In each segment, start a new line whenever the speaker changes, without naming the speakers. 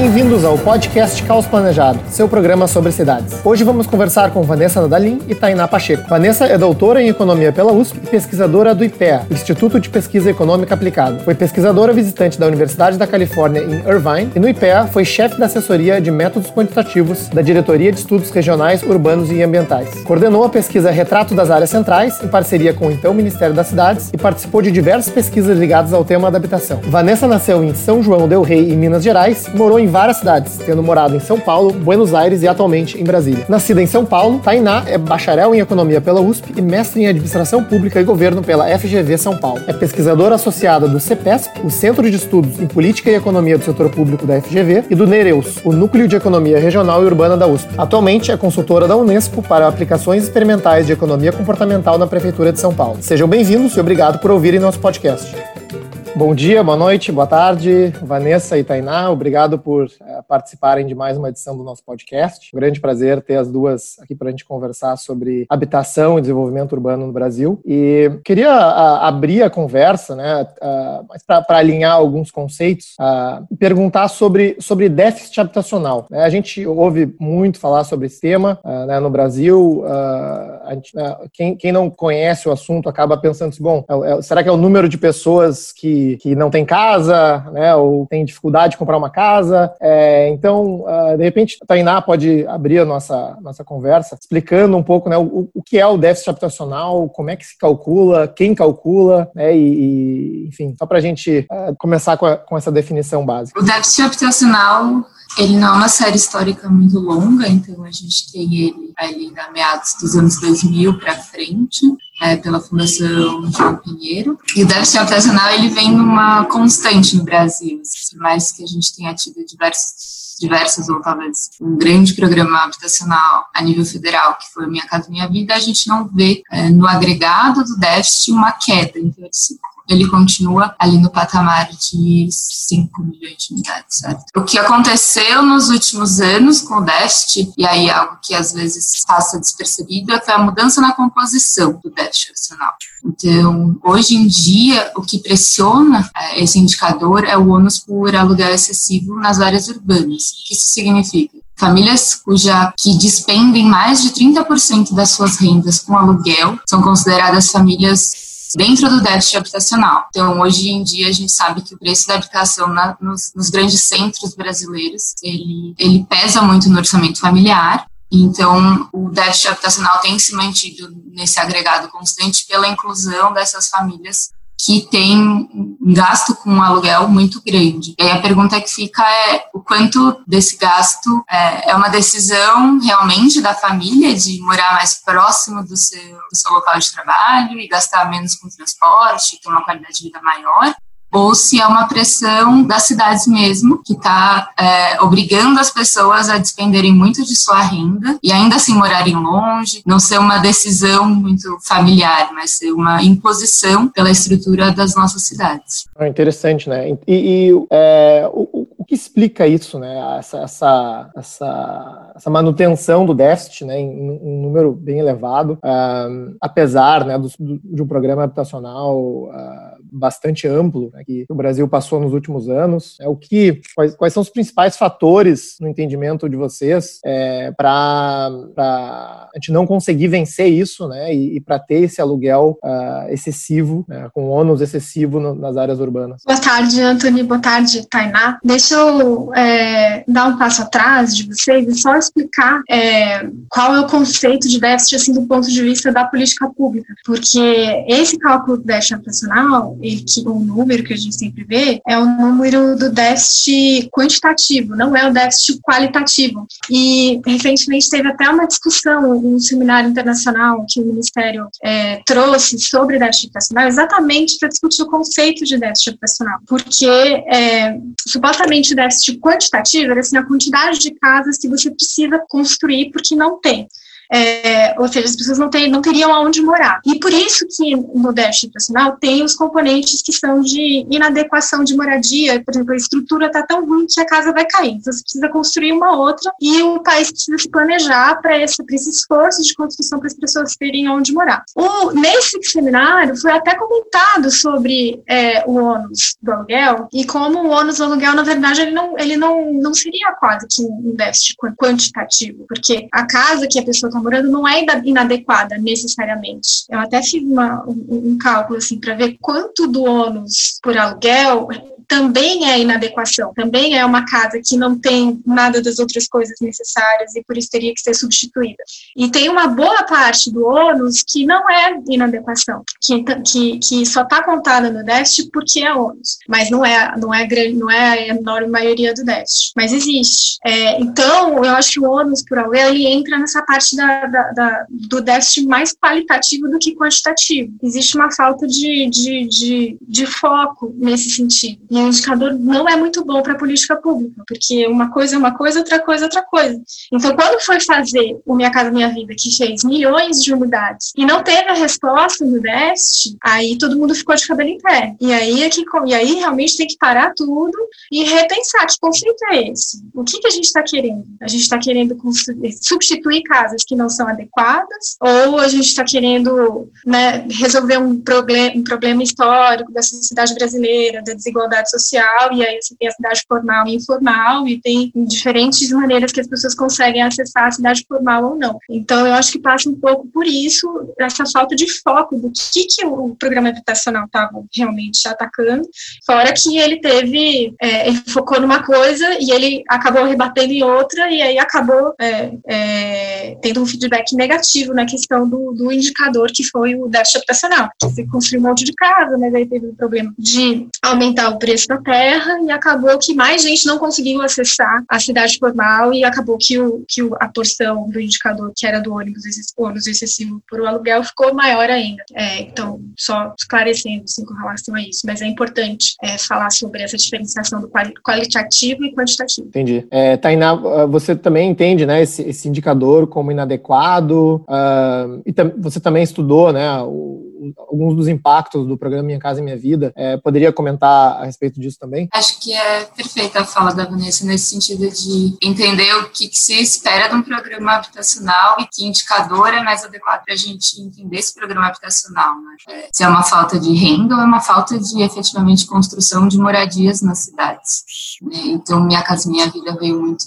Bem-vindos ao podcast Caos Planejado, seu programa sobre cidades. Hoje vamos conversar com Vanessa Nadalim e Tainá Pacheco. Vanessa é doutora em Economia pela USP e pesquisadora do IPEA, Instituto de Pesquisa Econômica Aplicada. Foi pesquisadora visitante da Universidade da Califórnia em Irvine e no IPEA foi chefe da assessoria de métodos quantitativos da Diretoria de Estudos Regionais, Urbanos e Ambientais. Coordenou a pesquisa Retrato das Áreas Centrais, em parceria com o então Ministério das Cidades, e participou de diversas pesquisas ligadas ao tema da habitação. Vanessa nasceu em São João del Rei, em Minas Gerais, morou em várias cidades, tendo morado em São Paulo, Buenos Aires e atualmente em Brasília. Nascida em São Paulo, Tainá é bacharel em Economia pela USP e mestre em Administração Pública e Governo pela FGV São Paulo. É pesquisadora associada do CEPESP, o Centro de Estudos em Política e Economia do Setor Público da FGV, e do NEREUS, o Núcleo de Economia Regional e Urbana da USP. Atualmente é consultora da Unesco para aplicações experimentais de economia comportamental na Prefeitura de São Paulo. Sejam bem-vindos e obrigado por ouvirem nosso podcast. Bom dia, boa noite, boa tarde, Vanessa e Tainá. Obrigado por uh, participarem de mais uma edição do nosso podcast. Um grande prazer ter as duas aqui para a gente conversar sobre habitação e desenvolvimento urbano no Brasil. E queria uh, abrir a conversa, né, uh, para alinhar alguns conceitos, perguntar sobre, sobre déficit habitacional. Né? A gente ouve muito falar sobre esse tema né, no Brasil. Gente, quem, quem, não conhece o assunto acaba pensando assim, bom, é, é, será que é o número de pessoas que que, não tem casa, né, ou tem dificuldade de comprar uma casa. É, então, uh, de repente, a Tainá pode abrir a nossa, nossa conversa explicando um pouco né, o, o que é o déficit habitacional, como é que se calcula, quem calcula, né, e, e enfim, só para a gente uh, começar com, a, com essa definição básica.
O déficit habitacional ele não é uma série histórica muito longa, então a gente tem ele ali na meados dos anos 2000 para frente é, pela Fundação João Pinheiro. E o déficit habitacional ele vem numa constante no Brasil, assim, por mais que a gente tenha tido diversos, diversos ou talvez um grande programa habitacional a nível federal, que foi Minha Casa Minha Vida, a gente não vê é, no agregado do déficit uma queda. Então, assim, ele continua ali no patamar de 5 milhões de unidades, certo? O que aconteceu nos últimos anos com o déficit, e aí algo que às vezes passa despercebido, é a mudança na composição do déficit habitacional. Então, hoje em dia, o que pressiona é, esse indicador é o ônus por aluguel excessivo nas áreas urbanas. O que isso significa? Famílias cuja que despendem mais de 30% das suas rendas com aluguel são consideradas famílias dentro do déficit habitacional. Então, hoje em dia, a gente sabe que o preço da habitação na, nos, nos, grandes centros brasileiros, ele, ele pesa muito no orçamento familiar. Então, o déficit habitacional tem se mantido nesse agregado constante pela inclusão dessas famílias que tem um gasto com aluguel muito grande. E aí a pergunta que fica é o quanto desse gasto é, é uma decisão realmente da família de morar mais próximo do seu, do seu local de trabalho e gastar menos com transporte, ter uma qualidade de vida maior, ou se é uma pressão das cidades mesmo, que está é, obrigando as pessoas a despenderem muito de sua renda e ainda assim morarem longe, não ser uma decisão muito familiar, mas ser uma imposição pela estrutura das nossas cidades.
É interessante, né? E, e é, o, o, que explica isso, né? Essa, essa, essa, essa manutenção do déficit, né? Em um número bem elevado, um, apesar né, do, do, de um programa habitacional uh, bastante amplo né, que o Brasil passou nos últimos anos. É o que quais, quais são os principais fatores no entendimento de vocês é, para a gente não conseguir vencer isso, né? E, e para ter esse aluguel uh, excessivo, né, com ônus excessivo no, nas áreas urbanas.
Boa tarde, Antônio. Boa tarde, Tainá. Deixa eu é, dar um passo atrás de vocês e só explicar é, qual é o conceito de déficit assim do ponto de vista da política pública, porque esse cálculo do déficit habitacional e que o número que a gente sempre vê é o número do déficit quantitativo, não é o déficit qualitativo. E recentemente teve até uma discussão, um seminário internacional que o Ministério é, trouxe sobre déficit habitacional, exatamente para discutir o conceito de déficit habitacional, porque é, supostamente o déficit quantitativo era assim, a quantidade de casas que você precisa construir porque não tem. É, ou seja, as pessoas não, ter, não teriam aonde morar. E por isso que no déficit habitacional tem os componentes que são de inadequação de moradia, por exemplo, a estrutura está tão ruim que a casa vai cair, então você precisa construir uma outra e o país precisa se planejar para esse, esse esforço de construção para as pessoas terem onde morar. O, nesse seminário foi até comentado sobre é, o ônus do aluguel e como o ônus do aluguel, na verdade, ele não, ele não, não seria quase que um déficit quantitativo, porque a casa que a pessoa está morando não é inadequada necessariamente. Eu até fiz uma, um, um cálculo assim para ver quanto do ônus por aluguel também é inadequação, também é uma casa que não tem nada das outras coisas necessárias e por isso teria que ser substituída. E tem uma boa parte do ônus que não é inadequação, que, que, que só está contada no déficit porque é ônus, mas não é, não é, grande, não é a enorme maioria do déficit, mas existe. É, então, eu acho que o ônus por aluguel, ele entra nessa parte da, da, da, do déficit mais qualitativo do que quantitativo. Existe uma falta de, de, de, de foco nesse sentido. E o indicador não é muito bom para a política pública, porque uma coisa é uma coisa, outra coisa é outra coisa. Então, quando foi fazer o Minha Casa Minha Vida, que fez milhões de unidades, e não teve a resposta no déficit, aí todo mundo ficou de cabelo em pé. E aí, é que, e aí realmente tem que parar tudo e repensar que conceito é esse? O que, que a gente está querendo? A gente está querendo substituir casas que não são adequadas, ou a gente está querendo né, resolver um, problem um problema histórico da sociedade brasileira, da desigualdade social, e aí você tem a cidade formal e informal, e tem diferentes maneiras que as pessoas conseguem acessar a cidade formal ou não. Então, eu acho que passa um pouco por isso, essa falta de foco do que, que o programa habitacional estava realmente atacando, fora que ele teve, é, ele focou numa coisa e ele acabou rebatendo em outra, e aí acabou é, é, tendo um feedback negativo na questão do, do indicador que foi o déficit habitacional. Você construiu um monte de casa, mas aí teve o problema de aumentar o preço da terra e acabou que mais gente não conseguiu acessar a cidade formal e acabou que, o, que a porção do indicador que era do ônibus, ônibus excessivo por o aluguel ficou maior ainda. É, então, só esclarecendo assim, com relação a isso, mas é importante é, falar sobre essa diferenciação do qualitativo e quantitativo.
Entendi. É, Tainá, você também entende né, esse, esse indicador como inadequado uh, e você também estudou né, o, alguns dos impactos do programa Minha Casa Minha Vida. É, poderia comentar a respeito disso também?
Acho que é perfeita a fala da Vanessa nesse sentido de entender o que, que se espera de um programa habitacional e que indicador é mais adequado para a gente entender esse programa habitacional. Né? É, se é uma falta de renda ou é uma falta de efetivamente construção de moradias nas cidades. Né? Então, Minha Casa e Minha Vida veio muito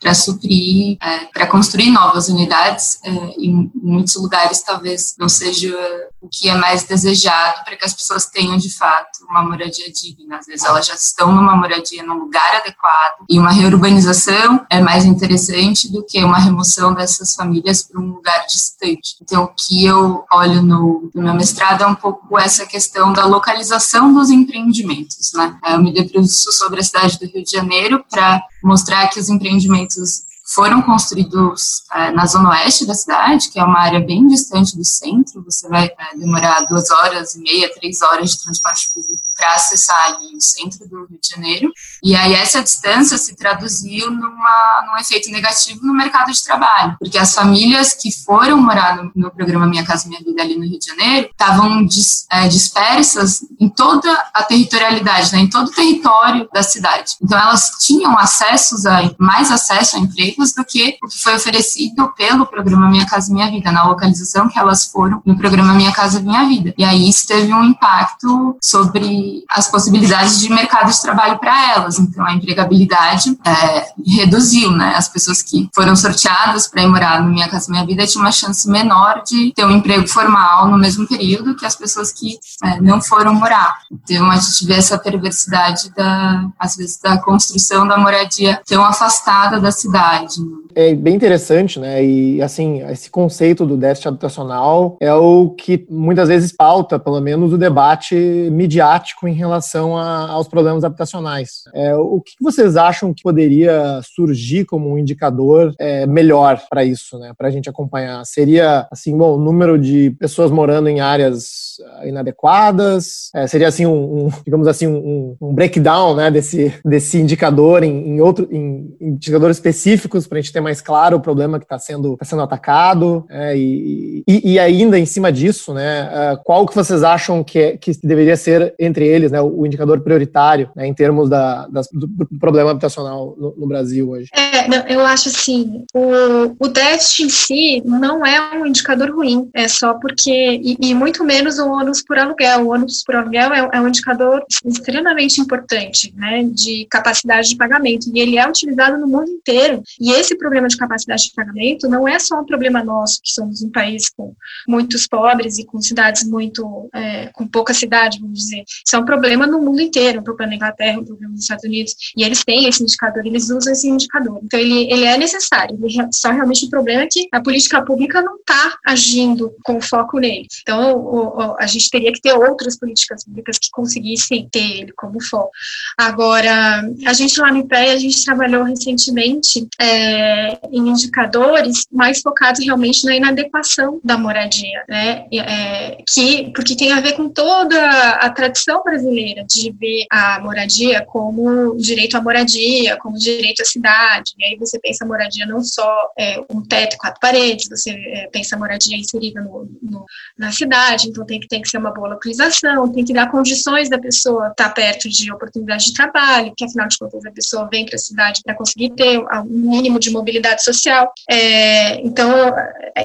para suprir, é, para construir novas unidades. É, em muitos lugares, talvez não seja o que é mais desejado para que as pessoas tenham de fato uma moradia digna. Às vezes elas já estão numa moradia num lugar adequado e uma reurbanização é mais interessante do que uma remoção dessas famílias para um lugar distante. Então, o que eu olho no, no meu mestrado é um pouco essa questão da localização dos empreendimentos. Né? Eu me debruço sobre a cidade do Rio de Janeiro para mostrar que os empreendimentos foram construídos é, na zona oeste da cidade, que é uma área bem distante do centro. Você vai é, demorar duas horas e meia, três horas de transporte público para acessar ali o centro do Rio de Janeiro. E aí essa distância se traduziu numa, num efeito negativo no mercado de trabalho, porque as famílias que foram morar no, no programa Minha Casa Minha Vida ali no Rio de Janeiro estavam dis, é, dispersas em toda a territorialidade, né, em todo o território da cidade. Então elas tinham acessos a, mais acesso a empregos do que o que foi oferecido pelo programa Minha Casa Minha Vida, na localização que elas foram no programa Minha Casa Minha Vida. E aí isso teve um impacto sobre as possibilidades de mercado de trabalho para elas. Então, a empregabilidade é, reduziu, né? As pessoas que foram sorteadas para ir morar no Minha Casa Minha Vida tinham uma chance menor de ter um emprego formal no mesmo período que as pessoas que é, não foram morar. Então, a gente vê essa perversidade, da, às vezes, da construção da moradia tão afastada da cidade. Né?
É bem interessante, né? E, assim, esse conceito do déficit habitacional é o que muitas vezes pauta, pelo menos, o debate midiático em relação a, aos problemas habitacionais. É, o que vocês acham que poderia surgir como um indicador é, melhor para isso, né? Para a gente acompanhar? Seria, assim, bom, o número de pessoas morando em áreas inadequadas? É, seria assim um, um, digamos assim um, um, breakdown, né, desse, desse indicador em, em outro, em indicadores específicos para a gente ter mais claro o problema que está sendo, tá sendo atacado é, e, e, e, ainda em cima disso, né, uh, qual que vocês acham que, é, que deveria ser entre eles, né, o, indicador prioritário né, em termos da, das, do, problema habitacional no, no Brasil hoje?
É, eu acho assim, o, o déficit em si não é um indicador ruim, é só porque, e, e muito menos o ônus por aluguel. O ônus por aluguel é, é um indicador extremamente importante, né, de capacidade de pagamento, e ele é utilizado no mundo inteiro. E esse problema de capacidade de pagamento não é só um problema nosso, que somos um país com muitos pobres e com cidades muito, é, com pouca cidade, vamos dizer. Isso é um problema no mundo inteiro, um problema na Inglaterra, um problema nos Estados Unidos, e eles têm esse indicador, eles usam esse indicador. Então, ele, ele é necessário, ele só realmente o problema é que a política pública não está agindo com foco nele. Então, o, o, a gente teria que ter outras políticas públicas que conseguissem ter ele como foco. Agora, a gente lá no IPE, a gente trabalhou recentemente é, em indicadores mais focados realmente na inadequação da moradia, né? É, que, porque tem a ver com toda a tradição brasileira de ver a moradia como direito à moradia, como direito à cidade. E aí você pensa moradia não só é, um teto e quatro paredes, você é, pensa moradia inserida no, no, na cidade, então tem que, tem que ser uma boa localização, tem que dar condições da pessoa estar perto de oportunidade de trabalho, que afinal de contas a pessoa vem para a cidade para conseguir ter um mínimo de mobilidade social. É, então,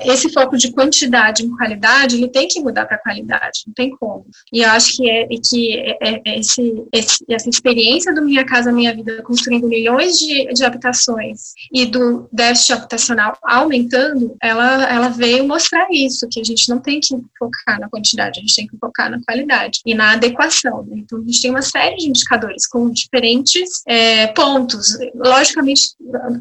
esse foco de quantidade em qualidade, ele tem que mudar para qualidade, não tem como. E eu acho que é que é, é, é esse, esse, essa experiência do Minha Casa Minha Vida construindo milhões de, de habitações e do déficit habitacional aumentando, ela, ela veio mostrar isso, que a gente não tem que focar na quantidade, a gente tem que focar na qualidade e na adequação. Né? Então, a gente tem uma série de indicadores com diferentes é, pontos. Logicamente,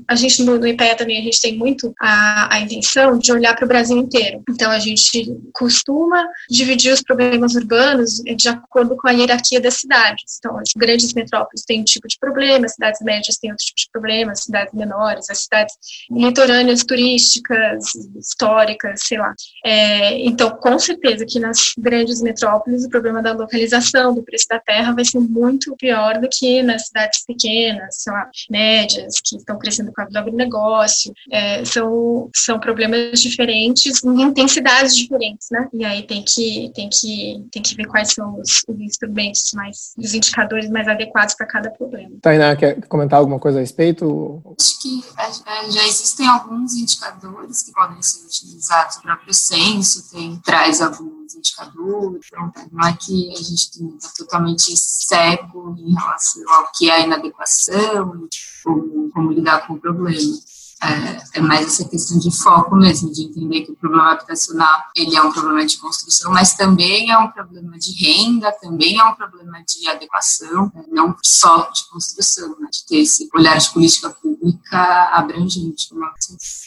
a gente no, no IPEA também, a gente tem muito a, a intenção de olhar para o Brasil inteiro. Então, a gente costuma dividir os problemas urbanos de acordo com a hierarquia das cidades. Então, as grandes metrópoles têm um tipo de problema, as cidades médias têm outro tipo de problema, as cidades menores, as cidades litorâneas, turísticas, históricas, sei lá. É, então, com certeza que nas grandes metrópoles o problema da localização, do preço da terra vai ser muito pior do que nas cidades pequenas, sei lá, médias, que estão crescendo com o agronegócio. É, são, são problemas diferentes, em intensidades diferentes, né? E aí tem que, tem que, tem que ver quais são os, os instrumentos mais, os indicadores mais adequados para cada problema.
Tainá, quer comentar alguma coisa a respeito?
Acho que é, é, já existem alguns indicadores que podem ser utilizados. O próprio censo tem, traz alguns indicadores, então não é que a gente está totalmente cego em relação ao que é inadequação, como, como lidar com o problema. É, é, mais essa questão de foco mesmo, de entender que o problema habitacional ele é um problema de construção, mas também é um problema de renda, também é um problema de adequação, né, não só de construção, né, de ter esse olhar de política pública abrangente.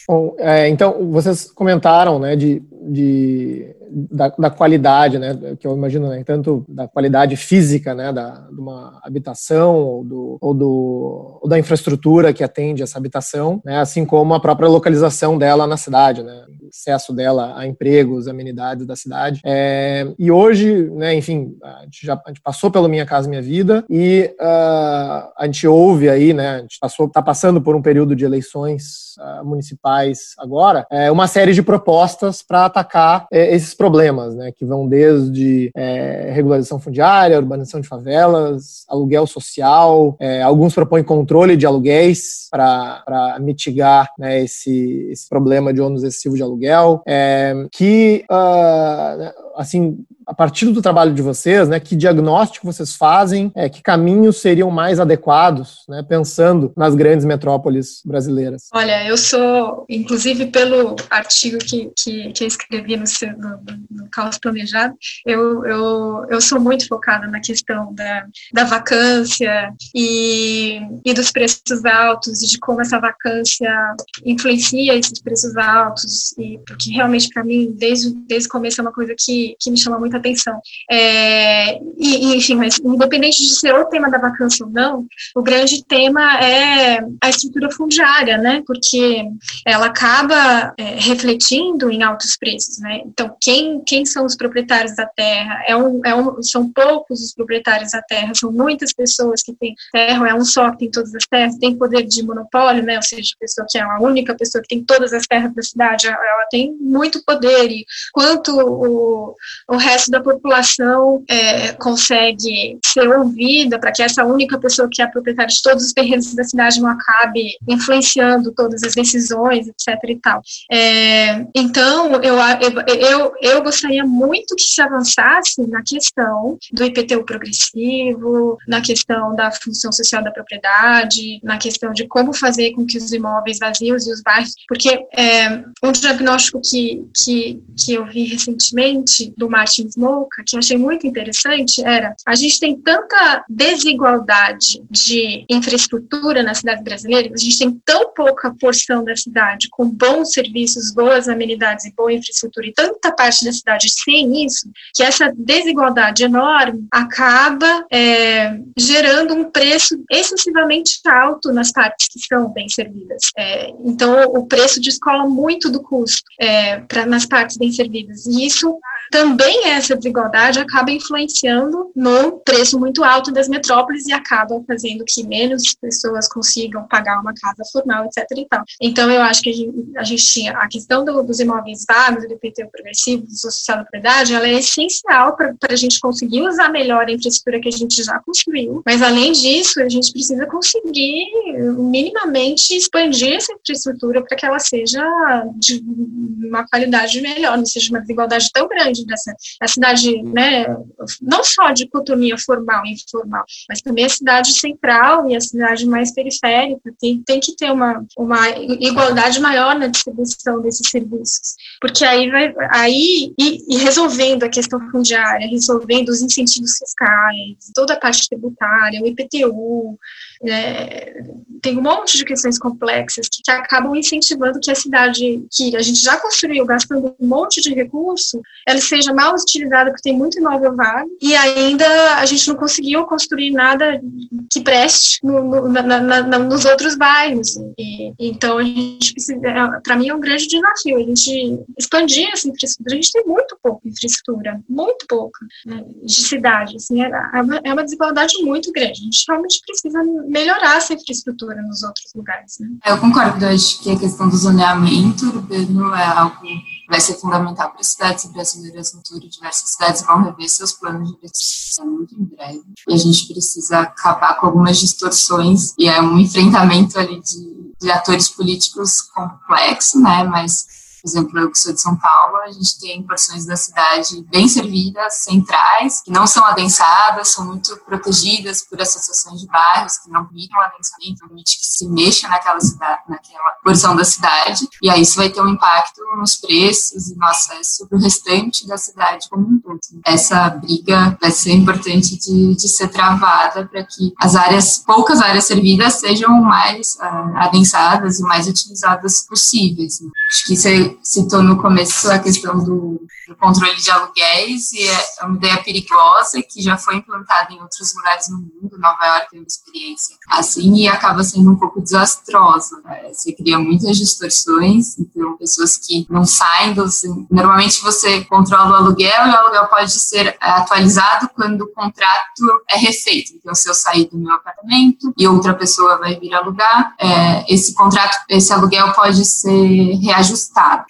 Bom, é, então, vocês comentaram né, de, de da, da, qualidade, né, que eu imagino, né, tanto da qualidade física, né, da, de uma habitação ou, do, ou, do, ou da infraestrutura que atende essa habitação, né, assim como a própria localização dela na cidade, né, acesso dela a empregos, amenidades da cidade. É, e hoje, né, enfim, a gente já a gente passou pelo Minha Casa Minha Vida e uh, a gente ouve aí, né, a gente está passando por um período de eleições uh, municipais agora, é, uma série de propostas para atacar é, esses problemas, né, que vão desde é, regularização fundiária, urbanização de favelas, aluguel social, é, alguns propõem controle de aluguéis para mitigar né, esse, esse problema de ônus excessivo de aluguel, é, que, uh, assim, a partir do trabalho de vocês, né, que diagnóstico vocês fazem, é, que caminhos seriam mais adequados, né, pensando nas grandes metrópoles brasileiras?
Olha, eu sou, inclusive pelo artigo que, que, que eu escrevi no, no, no Caos Planejado, eu, eu, eu sou muito focada na questão da, da vacância e, e dos preços altos e de como essa vacância influencia esses preços altos, e porque realmente para mim, desde, desde o começo é uma coisa que, que me chama muita atenção. É, e, enfim, mas independente de ser o tema da vacância ou não, o grande tema é a estrutura fundiária, né? Porque ela acaba é, refletindo em altos preços, né? Então, quem, quem são os proprietários da terra? É um, é um, são poucos os proprietários da terra, são muitas pessoas que têm terra, é um só que tem todas as terras, tem poder de monopólio, né? Ou seja, a pessoa que é a única pessoa que tem todas as terras da cidade, ela tem muito poder. E quanto o, o resto da população é, consegue ser ouvida para que essa única pessoa que é proprietária de todos os terrenos da cidade não acabe influenciando todas as decisões, etc. e tal. É, então, eu, eu, eu gostaria muito que se avançasse na questão do IPTU progressivo, na questão da função social da propriedade, na questão de como fazer com que os imóveis vazios e os bairros, porque é, um diagnóstico que, que, que eu vi recentemente do Martin Que achei muito interessante, era a gente tem tanta desigualdade de infraestrutura na cidade brasileira, a gente tem tão pouca porção da cidade com bons serviços, boas amenidades e boa infraestrutura, e tanta parte da cidade sem isso, que essa desigualdade enorme acaba é, gerando um preço excessivamente alto nas partes que são bem servidas. É, então, o preço descola muito do custo é, pra, nas partes bem servidas. E isso também essa desigualdade acaba influenciando no preço muito alto das metrópoles e acaba fazendo que menos pessoas consigam pagar uma casa formal, etc. E tal. Então, eu acho que a gente, a gente tinha a questão do, dos imóveis vagos, do IPTU progressivo, do social da propriedade, ela é essencial para a gente conseguir usar melhor a infraestrutura que a gente já construiu. Mas, além disso, a gente precisa conseguir minimamente expandir essa infraestrutura para que ela seja de uma qualidade melhor, não seja uma desigualdade tão grande dessa cidade, né, não só de dicotomia formal e informal, mas também a cidade central e a cidade mais periférica tem, tem que ter uma, uma igualdade maior na distribuição desses serviços, porque aí vai, aí e, e resolvendo a questão fundiária, resolvendo os incentivos fiscais, toda a parte tributária, o IPTU, é, tem um monte de questões complexas que, que, acabam incentivando que a cidade que a gente já construiu gastando um monte de recurso, ela seja mal utilizada porque tem muito imóvel vago e ainda a gente não conseguiu construir nada que preste no, no, na, na, nos outros bairros. E, então a gente precisa, é, para mim é um grande desafio a gente expandir essa infraestrutura. A gente tem muito pouca infraestrutura, muito pouca né, de cidade. Assim, é, é, uma, é uma desigualdade muito grande. A gente realmente precisa melhorar essa infraestrutura nos outros lugares. Né?
Eu concordo, acho que a questão do zoneamento urbano é algo que vai ser fundamental para as cidades brasileiras no futuro. Diversas cidades vão rever seus planos de investição muito em breve. E a gente precisa acabar com algumas distorções e é um enfrentamento ali de, de atores políticos complexo, né? Mas por exemplo, eu que sou de São Paulo, a gente tem porções da cidade bem servidas, centrais, que não são adensadas, são muito protegidas por associações de bairros que não permitem o adensamento, permite que se mexa naquela cidade, naquela porção da cidade, e aí isso vai ter um impacto nos preços e no acesso para o restante da cidade como um todo. Essa briga vai ser importante de, de ser travada para que as áreas, poucas áreas servidas, sejam mais uh, adensadas e mais utilizadas possíveis. Né? Acho que isso é citou no começo a questão do, do, controle de aluguéis, e é uma ideia perigosa que já foi implantada em outros lugares no mundo. Nova York tem uma experiência assim e acaba sendo um pouco desastrosa. Né? Você cria muitas distorções, então pessoas que não saem dos. Normalmente você controla o aluguel e o aluguel pode ser atualizado quando o contrato é refeito. Então, se eu sair do meu apartamento e outra pessoa vai vir alugar, é, esse contrato, esse aluguel pode ser reajustado.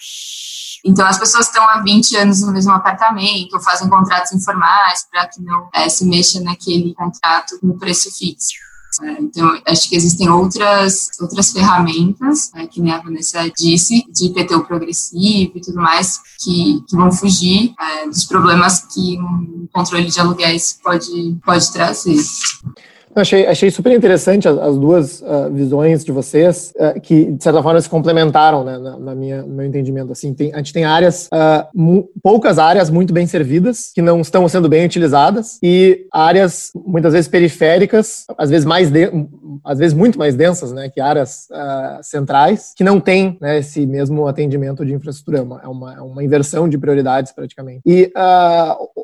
Então, as pessoas estão há 20 anos no mesmo apartamento, fazem contratos informais para que não é, se mexa naquele contrato com preço fixo. É, então, acho que existem outras, outras ferramentas, né, que nem a Vanessa disse, de IPTU progressivo e tudo mais, que, que vão fugir é, dos problemas que um controle de aluguéis pode, pode trazer.
Achei, achei super interessante as, as duas uh, visões de vocês, uh, que de certa forma se complementaram, né, na, na, minha, no meu entendimento. Assim, tem, a gente tem áreas, uh, poucas áreas muito bem servidas, que não estão sendo bem utilizadas, e áreas muitas vezes periféricas, às vezes mais, às vezes muito mais densas, né, que áreas centrais, que não têm né, esse mesmo atendimento de infraestrutura. É uma, é uma, é uma inversão de prioridades praticamente. E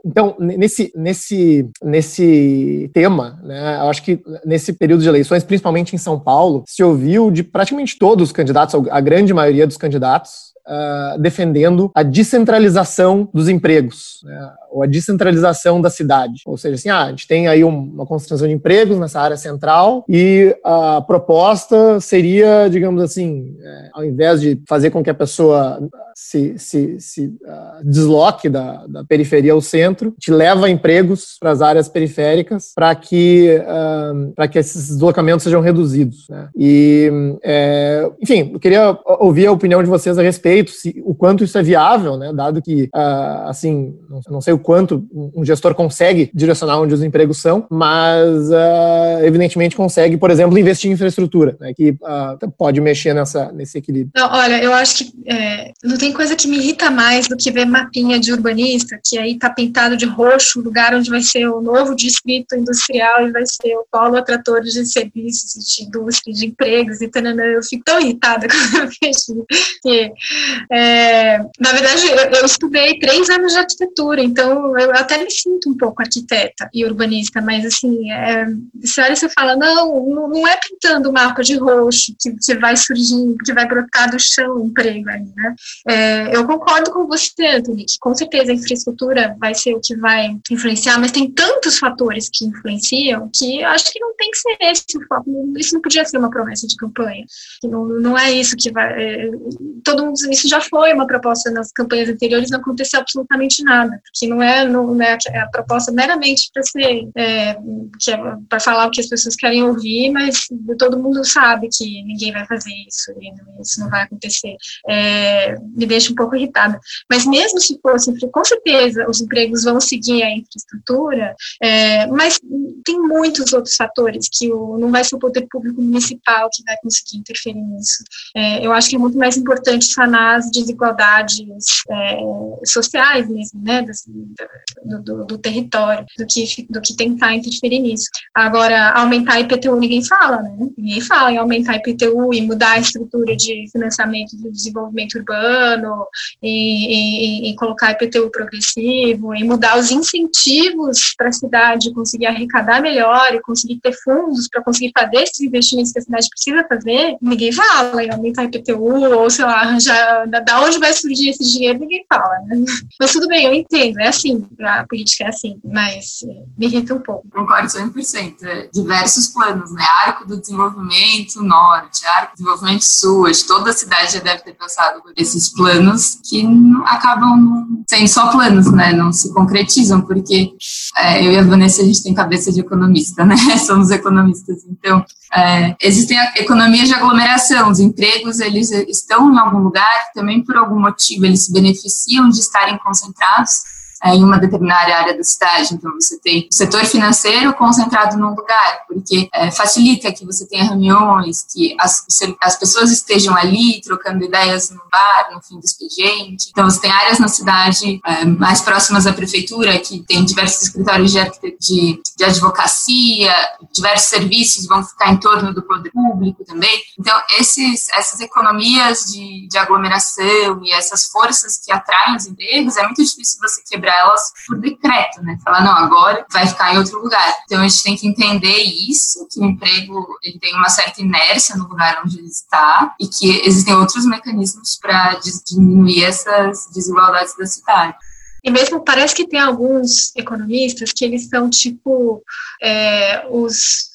então nesse nesse nesse tema, né, eu acho que nesse período de eleições, principalmente em São Paulo, se ouviu de praticamente todos os candidatos, a grande maioria dos candidatos, uh, defendendo a descentralização dos empregos, né, ou a descentralização da cidade. Ou seja, assim, ah, a gente tem aí uma concentração de empregos nessa área central e a proposta seria, digamos assim, é, ao invés de fazer com que a pessoa se, se, se uh, desloque da, da, periferia ao centro, te leva empregos para as áreas periféricas para que, uh, para que esses deslocamentos sejam reduzidos. Né? E, é, enfim, eu queria ouvir a opinião de vocês a respeito se, o quanto isso é viável, né? Dado que, uh, assim, não, sei o quanto um gestor consegue direcionar onde os empregos são, mas uh, evidentemente consegue, por exemplo, investir em infraestrutura, né? Que uh, pode mexer nessa, nesse equilíbrio.
Não, olha, eu acho que é, não tem coisa que me irrita mais do que ver mapinha de urbanista, que aí tá pintado de roxo o lugar onde vai ser o novo distrito industrial e vai ser o polo atrator de serviços, de indústria, de empregos e tal. Eu fico tão irritada quando eu vejo é, na verdade, eu, estudei três anos de arquitetura, então eu até me sinto um pouco arquiteta e urbanista, mas assim, é, se olha você fala, não, não é pintando o mapa de roxo que, que vai surgir, que vai brotar do chão o emprego ali, né? É, eu concordo com você, Anthony, que com certeza a infraestrutura vai ser o que vai influenciar, mas tem tantos fatores que influenciam que acho que não tem que ser esse o foco. Isso não podia ser uma promessa de campanha. Não, não é isso que vai. É, todo mundo isso já foi uma proposta nas campanhas anteriores, não aconteceu absolutamente nada, porque não é, não é a proposta meramente para ser, é, é para falar o que as pessoas querem ouvir, mas todo mundo sabe que ninguém vai fazer isso, e isso não vai acontecer. É, me deixa um pouco irritada. Mas mesmo se fosse, com certeza, os empregos vão seguir a infraestrutura, é, mas tem muitos outros fatores que o, não vai ser o poder público municipal que vai conseguir interferir nisso. É, eu acho que é muito mais importante sanar as desigualdades é, sociais mesmo, né, do, do, do, território, do que, do que tentar interferir nisso. Agora, aumentar IPTU ninguém fala, né? Ninguém fala em aumentar IPTU e mudar a estrutura de financiamento do desenvolvimento urbano e, e, e colocar IPTU progressivo e mudar os incentivos para a cidade conseguir arrecadar melhor e conseguir ter fundos para conseguir fazer esses investimentos que a cidade precisa fazer, ninguém fala em aumentar IPTU ou, sei lá, arranjar da, da onde vai surgir esse dinheiro, ninguém fala, né? Mas tudo bem, eu entendo, é assim, a política é assim, mas é, me irrita um pouco.
Concordo 100%. É, diversos planos, né? Arco do Desenvolvimento Norte, Arco do Desenvolvimento Sul, toda a cidade já deve ter passado por esses planos que acabam sendo só planos, né? Não se concretizam, porque é, eu e a Vanessa, a gente tem cabeça de economista, né? Somos economistas, então é, existem economias de aglomeração, os empregos, eles estão em algum lugar, também por algum motivo eles se beneficiam de estarem concentrados é, em uma determinada área da cidade. Então, você tem o setor financeiro concentrado num lugar, porque é, facilita que você tenha reuniões, que as, as pessoas estejam ali trocando ideias no bar, no fim do expediente. Então, você tem áreas na cidade é, mais próximas à prefeitura, que tem diversos escritórios de, de, de advocacia, diversos serviços vão ficar em torno do poder público também. Então, esses, essas economias de, de aglomeração e essas forças que atraem os empregos, é muito difícil você quebrar para elas por decreto, né? Falar, não, agora vai ficar em outro lugar. Então, a gente tem que entender isso, que o emprego ele tem uma certa inércia no lugar onde ele está e que existem outros mecanismos para diminuir essas desigualdades da cidade.
E mesmo parece que tem alguns economistas que eles são tipo é, os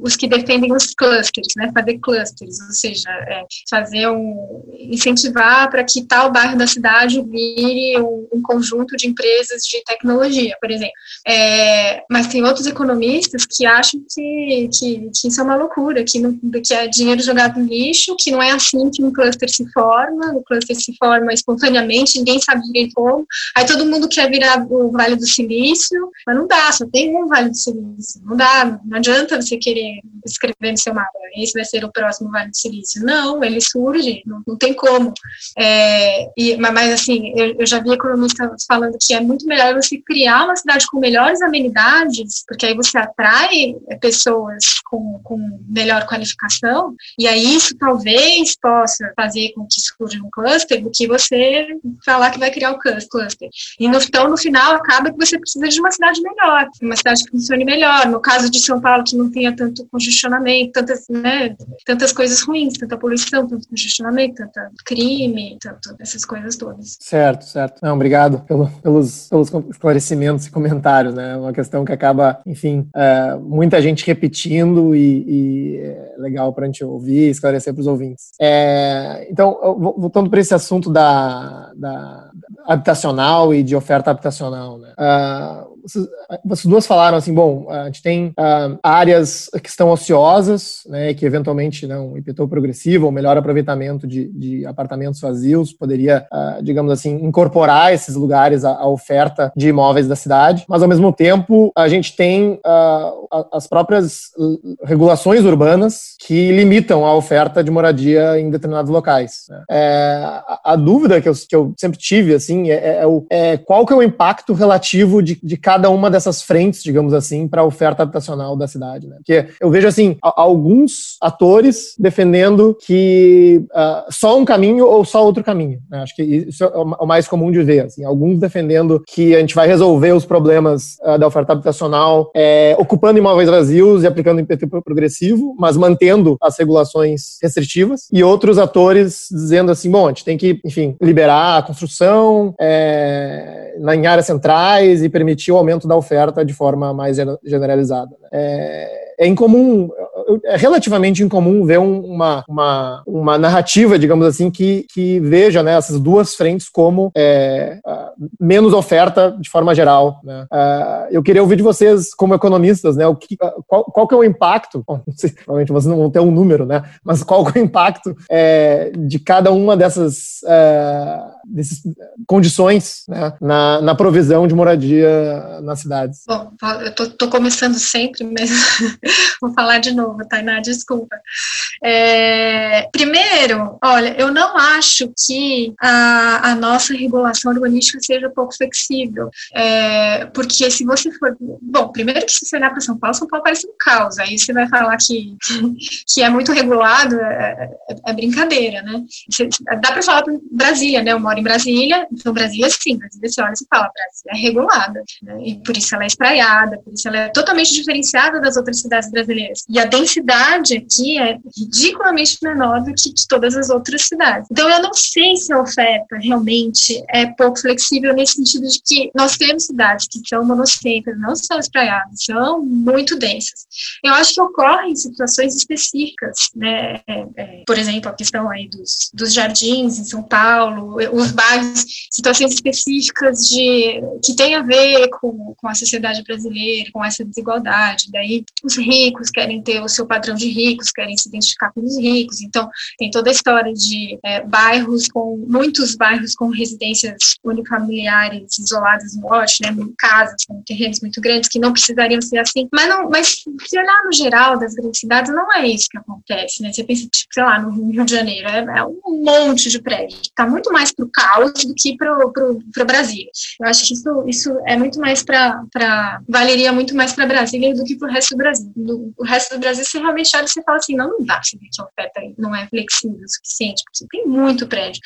os que defendem os clusters, né, fazer clusters, ou seja, é, fazer um, incentivar para que tal bairro da cidade vire um, um, conjunto de empresas de tecnologia, por exemplo. É, mas tem outros economistas que acham que, que, que, isso é uma loucura, que, não, que é dinheiro jogado no lixo, que não é assim que um cluster se forma, o cluster se forma espontaneamente, ninguém sabe direito como, aí todo mundo quer virar o Vale do Silício, mas não dá, só tem um Vale do Silício, não dá, não adianta você querer escrever no seu mapa, esse vai ser o próximo Vale do Silício. Não, ele surge, não, não tem como. É, e, mas, assim, eu, eu já vi economistas falando que é muito melhor você criar uma cidade com melhores amenidades, porque aí você atrai pessoas com, com melhor qualificação, e aí isso talvez possa fazer com que surja um cluster do que você falar que vai criar o cluster. E no, então, no final, acaba que você precisa de uma cidade melhor, uma cidade que funcione melhor. No caso de São Paulo, que não tenha tanto congestionamento, tantas, né, tantas coisas ruins, tanta poluição, tanto congestionamento, tanto crime, tanto essas coisas todas.
Certo, certo. Não, obrigado pelo, pelos, pelos esclarecimentos e comentários, né? É uma questão que acaba, enfim, é, muita gente repetindo e, e é legal para a gente ouvir e esclarecer para os ouvintes. É, então, voltando para esse assunto da, da, habitacional e de oferta habitacional, né? Uh, vocês duas falaram assim, bom, a gente tem uh, áreas que estão ociosas, né, que eventualmente né, um IPTU progressivo ou melhor aproveitamento de, de apartamentos vazios poderia, uh, digamos assim, incorporar esses lugares à, à, oferta de imóveis da cidade, mas ao mesmo tempo a gente tem uh, as próprias regulações urbanas que limitam a oferta de moradia em determinados locais. Né? É, a, a, dúvida que eu, que eu sempre tive, assim, é, é, é, qual que é o impacto relativo de, de cada uma dessas frentes, digamos assim, para a oferta habitacional da cidade. Né? Porque eu vejo, assim, alguns atores defendendo que uh, só um caminho ou só outro caminho. Né? Acho que isso é o mais comum de ver. Assim, alguns defendendo que a gente vai resolver os problemas uh, da oferta habitacional é, ocupando imóveis vazios e aplicando IPT progressivo, mas mantendo as regulações restritivas. E outros atores dizendo assim, bom, a gente tem que, enfim, liberar a construção é, em áreas centrais e permitir aumento da oferta de forma mais generalizada. Né? É, é incomum, é relativamente incomum ver uma, uma, uma narrativa, digamos assim, que, que veja né, essas duas frentes como é, menos oferta de forma geral. Né? Uh, eu queria ouvir de vocês, como economistas, né, o que, qual, qual que é o impacto, bom, sei, provavelmente vocês não vão ter um número, né, mas qual que é o impacto é, de cada uma dessas, é, condições né, na, na provisão de moradia nas cidades?
Bom, eu tô, tô começando sempre, mas vou falar de novo, Tainá, desculpa. É, primeiro, olha, eu não acho que a, a nossa regulação urbanística seja pouco flexível, é, porque se você for, bom, primeiro que se você olhar para São Paulo, São Paulo parece um caos, aí você vai falar que, que é muito regulado, é, é, é brincadeira, né? Dá para falar para Brasília, né? Eu moro em Brasília, então Brasília sim, Brasília você olha e fala, Brasília é regulada, né? e por isso ela é espraiada, por isso ela é totalmente diferenciada das outras cidades brasileiras. E a densidade aqui é ridiculamente menor do que de todas as outras cidades. Então, eu não sei se a oferta realmente é pouco flexível nesse sentido de que nós temos cidades que são monocêntricas, não são espraiadas, são muito densas. Eu acho que ocorrem situações específicas, né? É, é, por exemplo, a questão aí dos, dos jardins em São Paulo, os bairros, situações específicas de que tem a ver com, com a sociedade brasileira, com essa desigualdade. Daí, os ricos querem ter o seu padrão de ricos, querem se identificar com os ricos. Então, tem toda a história de é, bairros com, muitos bairros com residências unifamiliares isoladas no norte, né, casas com terrenos muito grandes que não precisariam ser assim. Mas, não, mas se olhar no geral das grandes cidades, não é isso que acontece, né? Você pensa, tipo, sei lá, no Rio de Janeiro, é, é um monte de prédio. Está muito mais para caos do que para o Brasil. Eu acho que isso, isso é muito mais para. valeria muito mais para Brasília do que para o resto do Brasil. O resto do Brasil, você realmente olha e você fala assim, não, não dá, você vê que a oferta não é flexível o suficiente, porque tem muito prédio.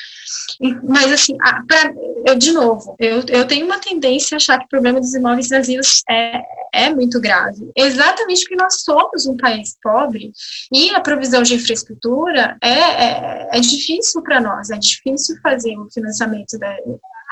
Mas, assim, a, pra, eu, de novo, eu, eu tenho uma tendência a achar que o problema dos imóveis vazios é, é muito grave. Exatamente porque nós somos um país pobre e a provisão de infraestrutura é, é, é difícil para nós, é difícil fazer o financiamento da,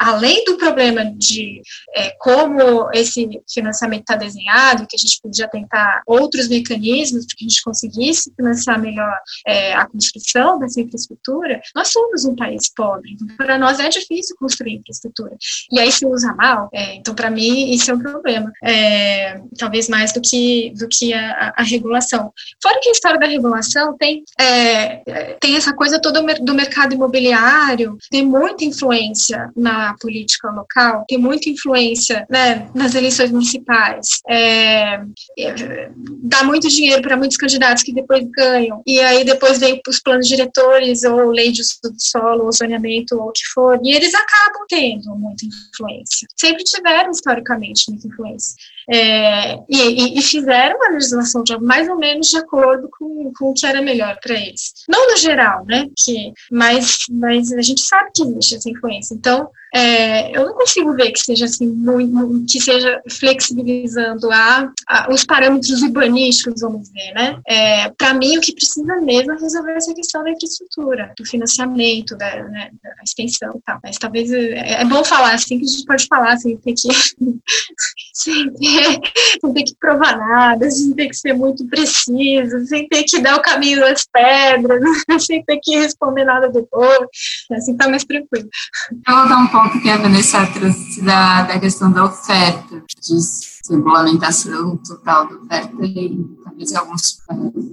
além do problema de é, como esse financiamento está desenhado, que a gente podia tentar outros mecanismos para que a gente conseguisse financiar melhor é, a construção dessa infraestrutura, nós somos um país pobre, então para nós é difícil construir infraestrutura. E aí se usa mal, é, então para mim isso é um problema, é, talvez mais do que, do que a, a, regulação. Fora que a história da regulação tem, é, tem essa coisa toda do mercado imobiliário, tem muita influência na política local, tem muita influência né, nas eleições municipais, é, é, dá muito dinheiro para muitos candidatos que depois ganham, e aí depois vem os planos diretores, ou lei de uso do solo, ou zoneamento, ou o que for, e eles acabam tendo muita influência. Sempre tiveram, historicamente, muita influência. É, e, e, fizeram uma legislação de, mais ou menos de acordo com, com o que era melhor para eles. Não no geral, né? Que, mas, mas a gente sabe que existe essa influência. Então, é, eu não consigo ver que seja assim muito, que seja flexibilizando a, a, os parâmetros urbanísticos, vamos dizer, né? É, Para mim, o que precisa mesmo é resolver essa questão da infraestrutura, do financiamento, da, né, da extensão tal. Mas talvez é, é, bom falar assim que a gente pode falar sem ter que sem ter, sem ter que provar nada, sem ter que ser muito preciso, sem ter que dar o caminho das pedras, sem ter que responder nada depois. Assim tá mais tranquilo.
Eu vou dar um ponto que a Vanessa trouxe da, da questão da oferta, de regulamentação total da oferta talvez alguns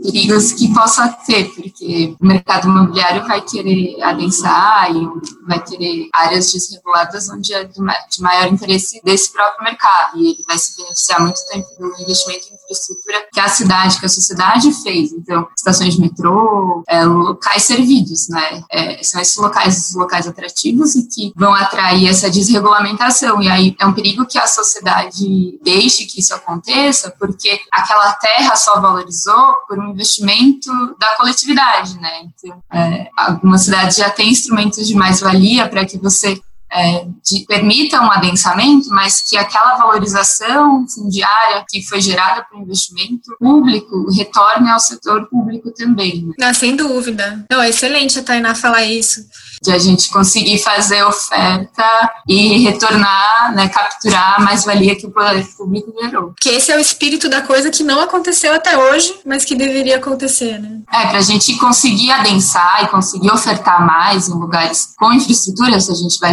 perigos que possa ter, porque o mercado imobiliário vai querer adensar e vai querer áreas desreguladas onde é de maior interesse desse próprio mercado e ele vai se beneficiar muito tempo do investimento em infraestrutura que a cidade, que a sociedade fez. Então, estações de metrô, é, locais servidos, né? É, são esses locais, os locais atrativos e que vão atrair essa desregulamentação. E aí é um perigo que a sociedade deixe que isso aconteça, porque aquela terra só valorizou por um investimento da coletividade, né? Então, é, algumas cidades já têm instrumentos de mais-valia para que você é, de, permita um adensamento, mas que aquela valorização fundiária que foi gerada o investimento público retorne ao setor público também. Né?
Não, sem dúvida. Não, é excelente a Tainá falar isso
de a gente conseguir fazer oferta e retornar, né, capturar a mais-valia que o poder público gerou.
Que esse é o espírito da coisa que não aconteceu até hoje, mas que deveria acontecer, né?
É, para a gente conseguir adensar e conseguir ofertar mais em lugares com infraestrutura, se a gente vai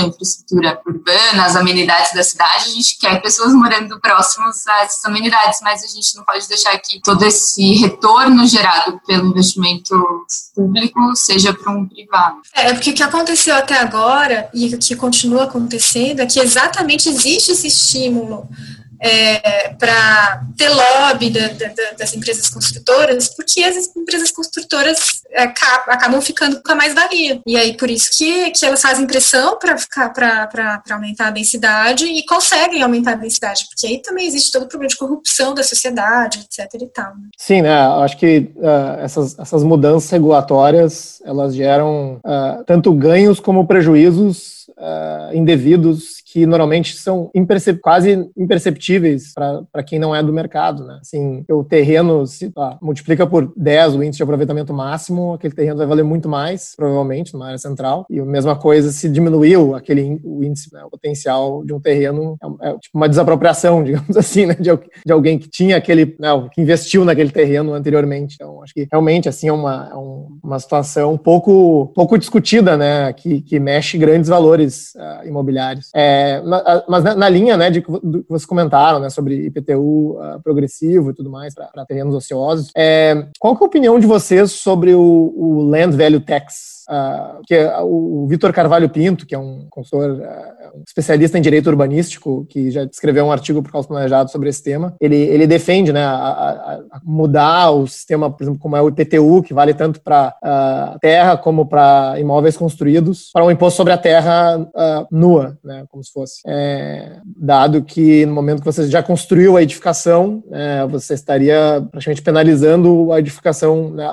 a infraestrutura urbana, as amenidades da cidade, a gente quer pessoas morando próximos a essas amenidades, mas a gente não pode deixar que todo esse retorno gerado pelo investimento público seja para um privado.
É, porque o que aconteceu até agora e o que continua acontecendo é que exatamente existe esse estímulo é, para ter lobby da, da, das empresas construtoras, porque as empresas construtoras é, acabam ficando com a mais-valia. E aí, por isso que, que elas fazem pressão para aumentar a densidade e conseguem aumentar a densidade, porque aí também existe todo o problema de corrupção da sociedade, etc. e tal. Né?
Sim, né? Acho que uh, essas, essas mudanças regulatórias elas geram uh, tanto ganhos como prejuízos uh, indevidos que normalmente são impercep quase imperceptíveis para quem não é do mercado, né? Assim, o terreno se tá, multiplica por 10 o índice de aproveitamento máximo, aquele terreno vai valer muito mais, provavelmente, numa área central. E a mesma coisa se diminuiu aquele o índice, né, o potencial de um terreno, é, é, tipo uma desapropriação, digamos assim, né, de, de alguém que tinha aquele, né, que investiu naquele terreno anteriormente. Então, acho que realmente, assim, é uma, é uma situação pouco, pouco discutida, né, que, que mexe grandes valores uh, imobiliários. É, é, mas na, na, linha né, de que vocês comentaram né, sobre IPTU uh, ah, progressivo e tudo mais para terrenos ociosos, é, qual é a opinião de vocês sobre o, o Land Value Tax? Uh, que é o Vitor Carvalho Pinto, que é um consultor, uh, um especialista em direito urbanístico, que já escreveu um artigo para o Planejado sobre esse tema, ele, ele defende né, a, a, a mudar o sistema, por exemplo, como é o IPTU, que vale tanto para uh, terra como para imóveis construídos, para um imposto sobre a terra nua, né, como se fosse. É, dado que no momento que você já construiu a edificação, é, você estaria praticamente penalizando a edificação, né,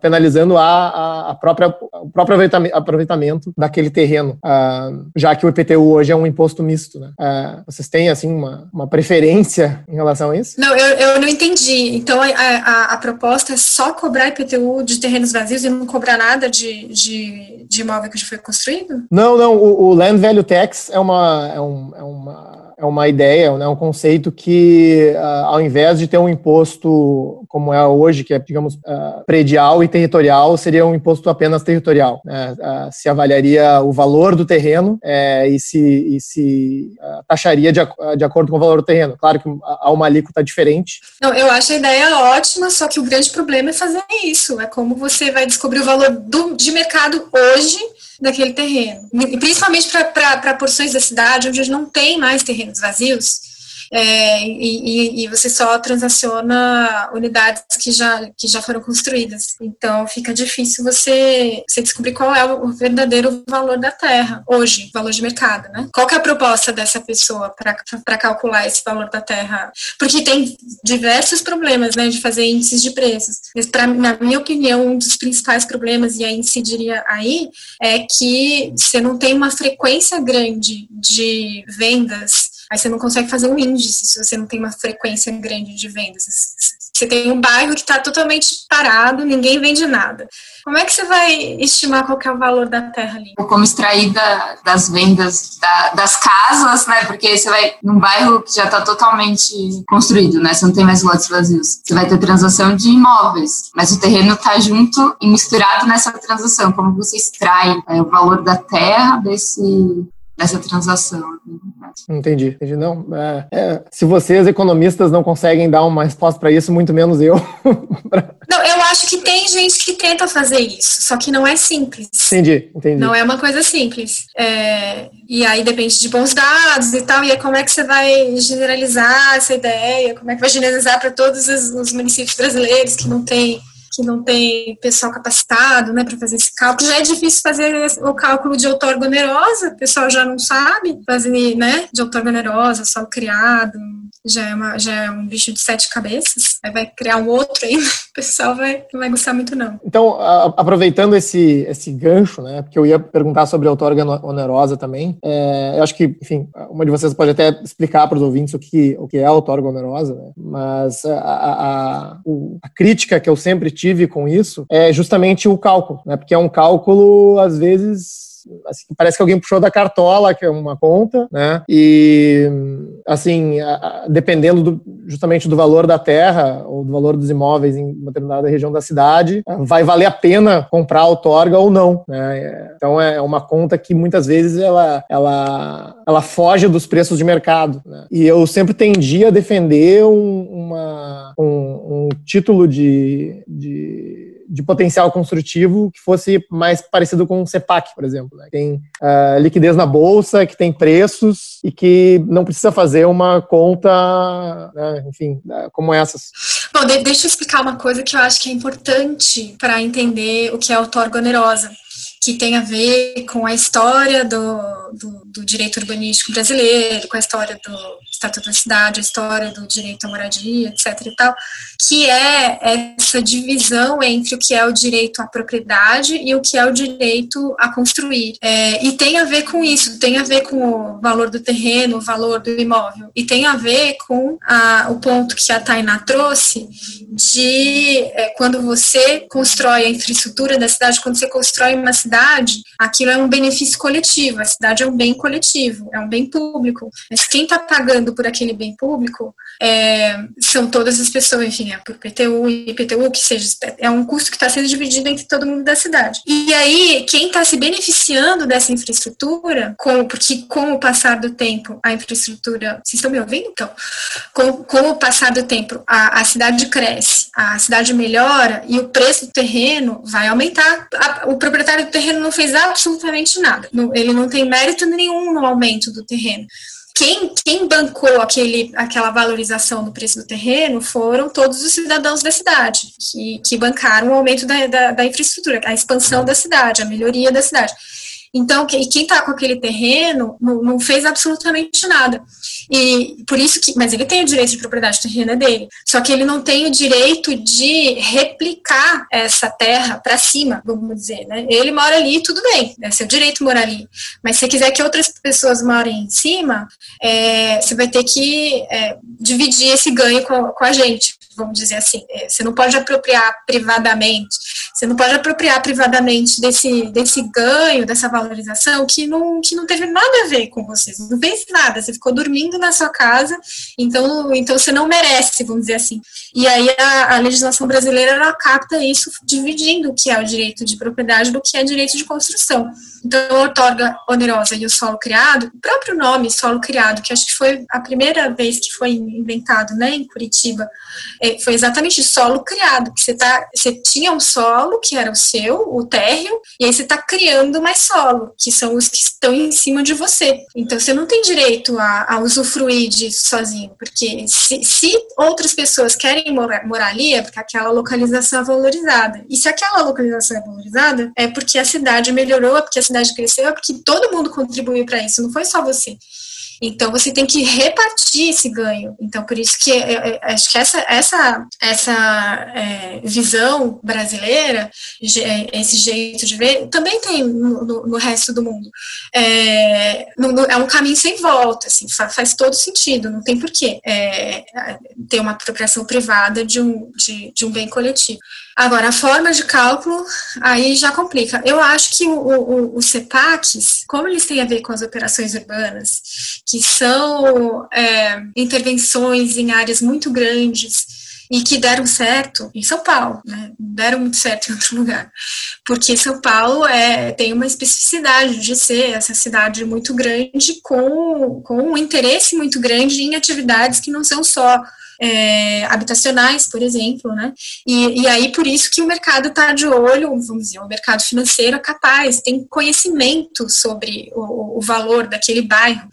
penalizando a, a própria o próprio aproveitamento daquele terreno, uh, já que o IPTU hoje é um imposto misto. Né? Uh, vocês têm assim uma, uma preferência em relação a isso?
Não, eu, eu não entendi. Então a, a, a proposta é só cobrar IPTU de terrenos vazios e não cobrar nada de, de, de imóvel que já foi construído?
Não, não. O, o Land Value Tax é uma, é, um, é uma é uma ideia, né, um conceito que, uh, ao invés de ter um imposto como é hoje, que é, digamos, uh, predial e territorial, seria um imposto apenas territorial. Né? Uh, se avaliaria o valor do terreno é, e se, e se taxaria de, de acordo com o valor do terreno. Claro que há uma alíquota diferente.
Não, eu acho a ideia ótima, só que o grande problema é fazer isso. É como você vai descobrir o valor do, de mercado hoje daquele terreno. Principalmente para porções da cidade onde não tem mais terrenos vazios é, e, e, você só transaciona unidades que já, que já foram construídas. Então fica difícil você, você descobrir qual é o verdadeiro valor da terra hoje, valor de mercado, né? Qual é a proposta dessa pessoa para calcular esse valor da terra? Porque tem diversos problemas, né, de fazer índices de preços. Mas, pra, na minha opinião, um dos principais problemas, e aí incidiria aí, é que você não tem uma frequência grande de vendas Aí você não consegue fazer um índice se você não tem uma frequência grande de vendas. Você tem um bairro que está totalmente parado, ninguém vende nada. Como é que você vai estimar qual é o valor da terra ali?
Como extrair da, das vendas da, das casas, né? Porque você vai num bairro que já está totalmente construído, né? Você não tem mais lotes vazios. Você vai ter transação de imóveis, mas o terreno está junto e misturado nessa transação. Como você extrai é, o valor da terra desse dessa transação.
Entendi, entendi. Não, é, é, se vocês, economistas, não conseguem dar uma resposta para isso, muito menos eu.
não, eu acho que tem gente que tenta fazer isso, só que não é simples.
Entendi, entendi.
Não é uma coisa simples. É, e aí depende de bons dados e tal, e aí como é que você vai generalizar essa ideia, como é que vai generalizar para todos os, os municípios brasileiros que não tem que não tem pessoal capacitado né, para fazer esse cálculo. Já é difícil fazer o cálculo de outorga onerosa, o pessoal já não sabe fazer né, de outorga onerosa, só criado, já é, uma, já é um bicho de sete cabeças, aí vai criar um outro aí, o pessoal vai, não vai gostar muito não.
Então, a, aproveitando esse, esse gancho, né, porque eu ia perguntar sobre a outorga onerosa também, é, eu acho que, enfim, uma de vocês pode até explicar para os ouvintes o que, o que é a outorga onerosa, né, mas a, a, a, crítica que eu sempre tive com isso é justamente o cálculo, né? Porque é um cálculo, às vezes, assim, parece que alguém puxou da cartola, que é uma conta, né? E, assim, dependendo do, justamente do valor da terra ou do valor dos imóveis em uma determinada região da cidade, vai valer a pena comprar a outorga ou não, né? Então, é uma conta que muitas vezes ela, ela, ela foge dos preços de mercado, né? E eu sempre tendi a defender um, uma, um, um título de, de de potencial construtivo que fosse mais parecido com o CEPAC, por exemplo. Né? Tem uh, liquidez na bolsa, que tem preços e que não precisa fazer uma conta, né, enfim, uh, como essas.
Bom, de deixa eu explicar uma coisa que eu acho que é importante para entender o que é outorga onerosa que tem a ver com a história do, do, do, direito urbanístico brasileiro, com a história do Estatuto da Cidade, a história do direito à moradia, etc. e tal, que é essa divisão entre o que é o direito à propriedade e o que é o direito a construir. É, e tem a ver com isso, tem a ver com o valor do terreno, o valor do imóvel, e tem a ver com a, o ponto que a Tainá trouxe de é, quando você constrói a infraestrutura da cidade, quando você constrói uma cidade, aquilo é um benefício coletivo, a cidade é um bem coletivo, é um bem público. Mas quem está pagando por aquele bem público é, são todas as pessoas, enfim, é por PTU e IPTU, que seja, é um custo que está sendo dividido entre todo mundo da cidade. E aí, quem está se beneficiando dessa infraestrutura, com, porque com o passar do tempo, a infraestrutura, vocês estão me ouvindo? Então, com, com o passar do tempo, a, a cidade cresce, a cidade melhora e o preço do terreno vai aumentar. A, o proprietário do terreno não fez absolutamente nada, ele não tem mérito nenhum no aumento do terreno quem, quem bancou aquele, aquela valorização do preço do terreno foram todos os cidadãos da cidade, que, que bancaram o aumento da, da, da infraestrutura, a expansão da cidade, a melhoria da cidade. Então, quem está com aquele terreno não, não, fez absolutamente nada. E por isso que, mas ele tem o direito de propriedade do terreno é dele. Só que ele não tem o direito de replicar essa terra para cima, vamos dizer, né? Ele mora ali, tudo bem, é seu direito morar ali. Mas se você quiser que outras pessoas morem em cima, é, você vai ter que é, dividir esse ganho com, com a gente vamos dizer assim. É, você não pode apropriar privadamente. Você não pode apropriar privadamente desse, desse ganho, dessa valorização que não, que não teve nada a ver com você. Não fez nada, você ficou dormindo na sua casa, então, então você não merece, vamos dizer assim. E aí a, a legislação brasileira ela capta isso dividindo o que é o direito de propriedade do que é direito de construção. Então, outorga onerosa e o solo criado, o próprio nome solo criado, que acho que foi a primeira vez que foi inventado né, em Curitiba, é, foi exatamente solo criado, você, tá, você tinha um solo que era o seu, o térreo, e aí você está criando mais solo, que são os que estão em cima de você. Então, você não tem direito a, a usufruir disso sozinho, porque se, se outras pessoas querem morar, morar ali, é porque aquela localização é valorizada. E se aquela localização é valorizada, é porque a cidade melhorou, é porque a cidade cresceu, é porque todo mundo contribuiu para isso, não foi só você. Então você tem que repartir esse ganho. Então por isso que é, é, acho que essa essa essa é, visão brasileira, esse jeito de ver, também tem no, no, resto do mundo. É, no, é, um caminho sem volta, assim, faz, faz todo sentido. Não tem porquê é, ter uma apropriação privada de um de, de um bem coletivo. Agora, a forma de cálculo, aí já complica. Eu acho que o, o, os CEPACs, como eles têm a ver com as operações urbanas, que são é, intervenções em áreas muito grandes, e que deram certo em São Paulo, né? deram muito certo em outro lugar, porque São Paulo é, tem uma especificidade de ser essa cidade muito grande com, com um interesse muito grande em atividades que não são só é, habitacionais, por exemplo, né? E, e, aí por isso que o mercado está de olho, vamos dizer, o mercado financeiro é capaz, tem conhecimento sobre o, o valor daquele bairro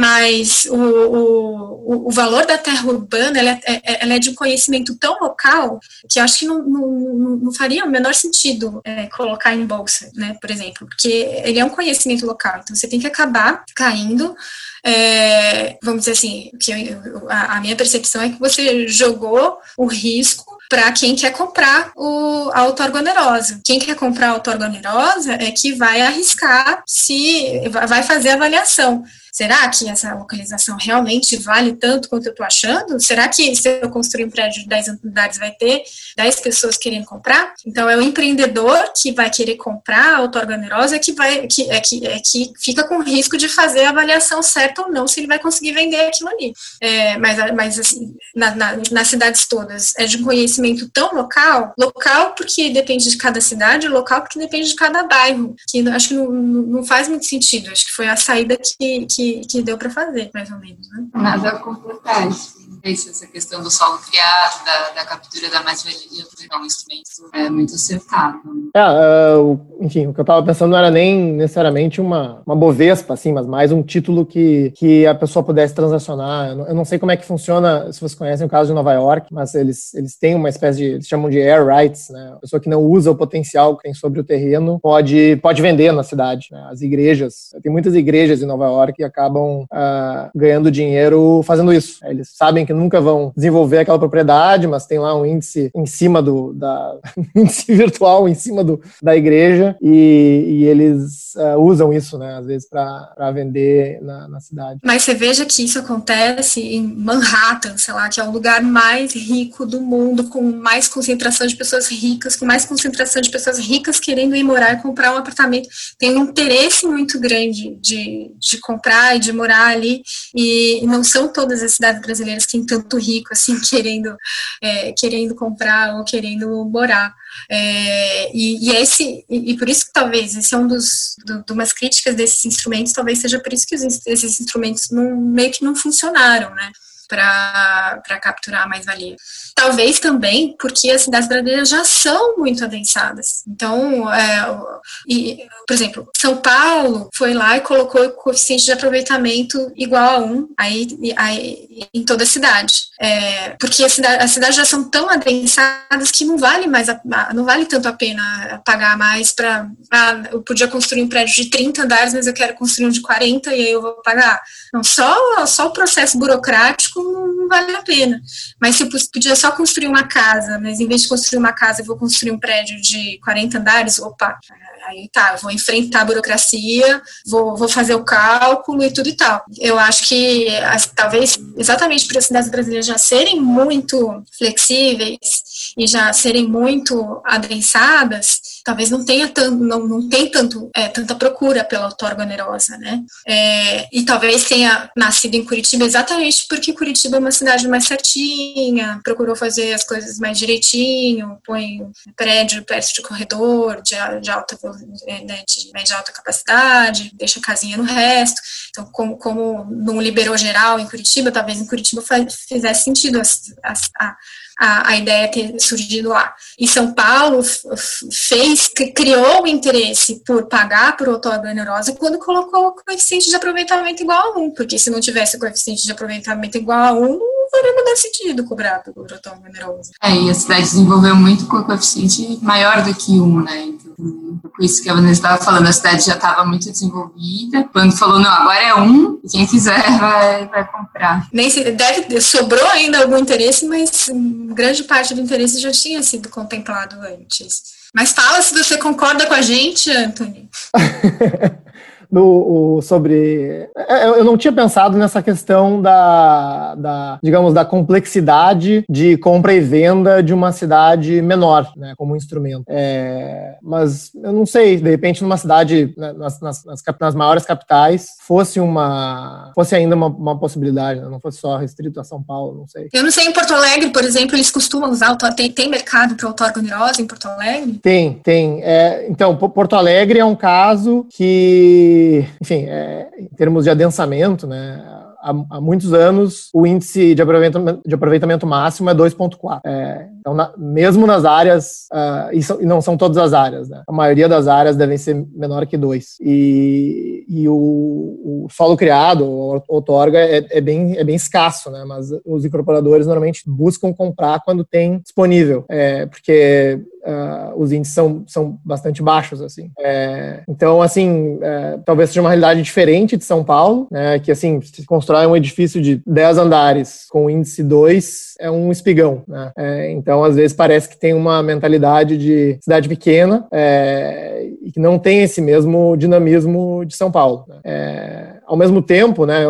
mas o, o, o valor da terra urbana ela é, é, ela é de um conhecimento tão local que acho que não, não, não faria o menor sentido é, colocar em bolsa, né, por exemplo, porque ele é um conhecimento local, então você tem que acabar caindo é, vamos dizer assim, que eu, a, a, minha percepção é que você jogou o risco para quem quer comprar o, a outorga onerosa. Quem quer comprar a outorga onerosa é que vai arriscar se vai fazer a avaliação será que essa localização realmente vale tanto quanto eu estou achando? Será que se eu construir um prédio de 10 unidades vai ter 10 pessoas querendo comprar? Então é o empreendedor que vai querer comprar a outorga onerosa que vai que é que, é que fica com risco de fazer a avaliação certa ou não se ele vai conseguir vender aquilo ali. É, mas mas assim, na, na, nas cidades todas é de um conhecimento tão local, local porque depende de cada cidade, local porque depende de cada bairro, que acho que não, não faz muito sentido. Acho que foi a saída que, que que, que deu para fazer, mais ou menos. Né?
Nada a completar essa questão do solo criado, da, da captura da mais-valia, é um instrumento é, muito acertado. É,
uh, enfim, o que eu estava pensando não era nem necessariamente uma, uma bovespa, assim, mas mais um título que, que a pessoa pudesse transacionar. Eu não, eu não sei como é que funciona, se vocês conhecem o caso de Nova York, mas eles, eles têm uma espécie de, eles chamam de air rights, né? A pessoa que não usa o potencial que tem sobre o terreno pode, pode vender na cidade. Né? As igrejas, tem muitas igrejas em Nova York que acabam uh, ganhando dinheiro fazendo isso. Eles sabem que nunca vão desenvolver aquela propriedade, mas tem lá um índice em cima do da índice virtual em cima do, da igreja e, e eles uh, usam isso, né, às vezes para vender na, na, cidade.
Mas você veja que isso acontece em Manhattan, sei lá, que é o lugar mais rico do mundo, com mais concentração de pessoas ricas, com mais concentração de pessoas ricas querendo ir morar e comprar um apartamento. Tem um interesse muito grande de, de comprar e de morar ali e não são todas as cidades brasileiras que tanto rico assim querendo é, querendo comprar ou querendo morar. É, e, e, esse e, e, por isso que talvez esse é um dos do, de umas críticas desses instrumentos talvez seja por isso que os, esses instrumentos não, meio que não funcionaram né para capturar mais valia. Talvez também porque as cidades brasileiras já são muito adensadas. Então, é, e, por exemplo, São Paulo foi lá e colocou o coeficiente de aproveitamento igual a um aí, aí em toda a cidade. É, porque as cidades cidade já são tão adensadas que não vale mais a, não vale tanto a pena pagar mais para ah, eu podia construir um prédio de 30 andares, mas eu quero construir um de 40 e aí eu vou pagar. Não, só, só o processo burocrático não, não vale a pena. Mas se eu podia só construir uma casa, mas em vez de construir uma casa, eu vou construir um prédio de 40 andares, opa, aí tá, vou enfrentar a burocracia, vou, vou fazer o cálculo e tudo e tal. Eu acho que talvez exatamente por as cidades brasileiras já serem muito flexíveis e já serem muito adensadas, talvez não tenha tanto, não, não tem tanto, é, tanta procura pela outorga onerosa, né? É, e talvez tenha nascido em Curitiba exatamente porque Curitiba é uma cidade mais certinha, procurou fazer as coisas mais direitinho, põe prédio perto de corredor, de, de alta é, né, de média alta capacidade, deixa casinha no resto. Então, como, como não liberou geral em Curitiba, talvez em Curitiba fizesse sentido a, a, a ideia ter surgido lá. E São Paulo fez, criou o interesse por pagar por outorga onerosa quando colocou o coeficiente de aproveitamento igual a 1, porque se não tivesse o coeficiente de aproveitamento igual a 1, não faria mudar sentido cobrar por outorga onerosa.
É, e a cidade desenvolveu muito com o coeficiente maior do que 1, né? Então, por isso que a Vanessa estava falando, a cidade já estava muito desenvolvida. Quando falou, não, agora é um, quem quiser vai, vai comprar.
Nem se, deve, sobrou ainda algum interesse, mas grande parte do interesse já tinha sido contemplado antes. Mas fala se você concorda com a gente, Anthony.
do, o, sobre. É, eu não tinha pensado nessa questão da, da, digamos, da complexidade de compra e venda de uma cidade menor, né, como instrumento. É, mas eu não sei, de repente, numa cidade, né, nas, nas, nas, nas, maiores capitais, fosse uma. fosse ainda uma, uma possibilidade, né, não fosse só restrito a São Paulo, não sei.
Eu não sei, em Porto Alegre, por exemplo, eles costumam usar, tem, tem mercado para outorga onerosa em Porto Alegre?
Tem, tem. É, então, Porto Alegre é um caso que enfim, é, em termos de adensamento, né, há, muitos anos o índice de aproveitamento, de aproveitamento máximo é 2,4. É, então, na, mesmo nas áreas, uh, e, são, e, não são todas as áreas, né? A maioria das áreas devem ser menor que 2. E, e o, o, solo criado, o outorga, é, é, bem, é bem escasso, né? Mas os incorporadores normalmente buscam comprar quando tem disponível, é, porque Uh, os índices são, são bastante baixos, assim. É, então, assim, é, talvez seja uma realidade diferente de São Paulo, né, que, assim, se constrói um edifício de 10 andares com índice 2, é um espigão, né? É, então, às vezes, parece que tem uma mentalidade de cidade pequena é, e que não tem esse mesmo dinamismo de São Paulo. Né? É, ao mesmo tempo, né,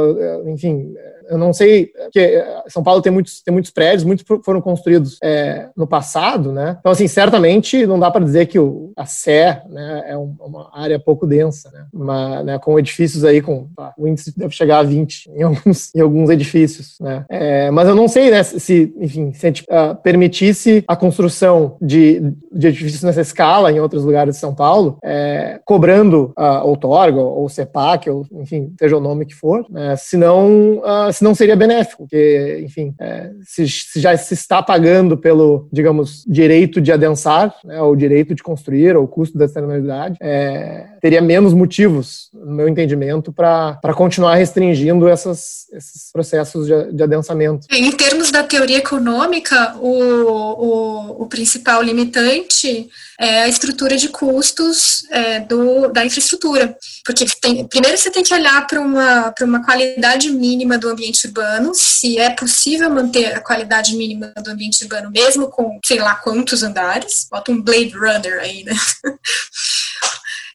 enfim, eu não sei, porque São Paulo tem muitos, tem muitos prédios, muitos foram construídos é, no passado, né? Então, assim, certamente não dá para dizer que o, a Sé né, é um, uma área pouco densa, né? Uma, né, com edifícios aí com o índice deve chegar a 20 em alguns, em alguns edifícios, né? É, mas eu não sei, né, se, enfim, se a gente uh, permitisse a construção de, de edifícios nessa escala em outros lugares de São Paulo, é, cobrando uh, outorga ou CEPAC, ou, enfim, seja o nome que for, né, senão uh, não seria benéfico, porque, enfim, é, se, se, já se está pagando pelo, digamos, direito de adensar, né, ou direito de construir, ou custo da externalidade, é, teria menos motivos, no meu entendimento, para continuar restringindo essas, esses processos de, de adensamento.
Em termos da teoria econômica, o, o, o principal limitante é a estrutura de custos é, do, da infraestrutura. Porque tem, primeiro você tem que olhar para uma, uma qualidade mínima do ambiente urbano, se é possível manter a qualidade mínima do ambiente urbano, mesmo com sei lá quantos andares. Bota um Blade Runner aí, né?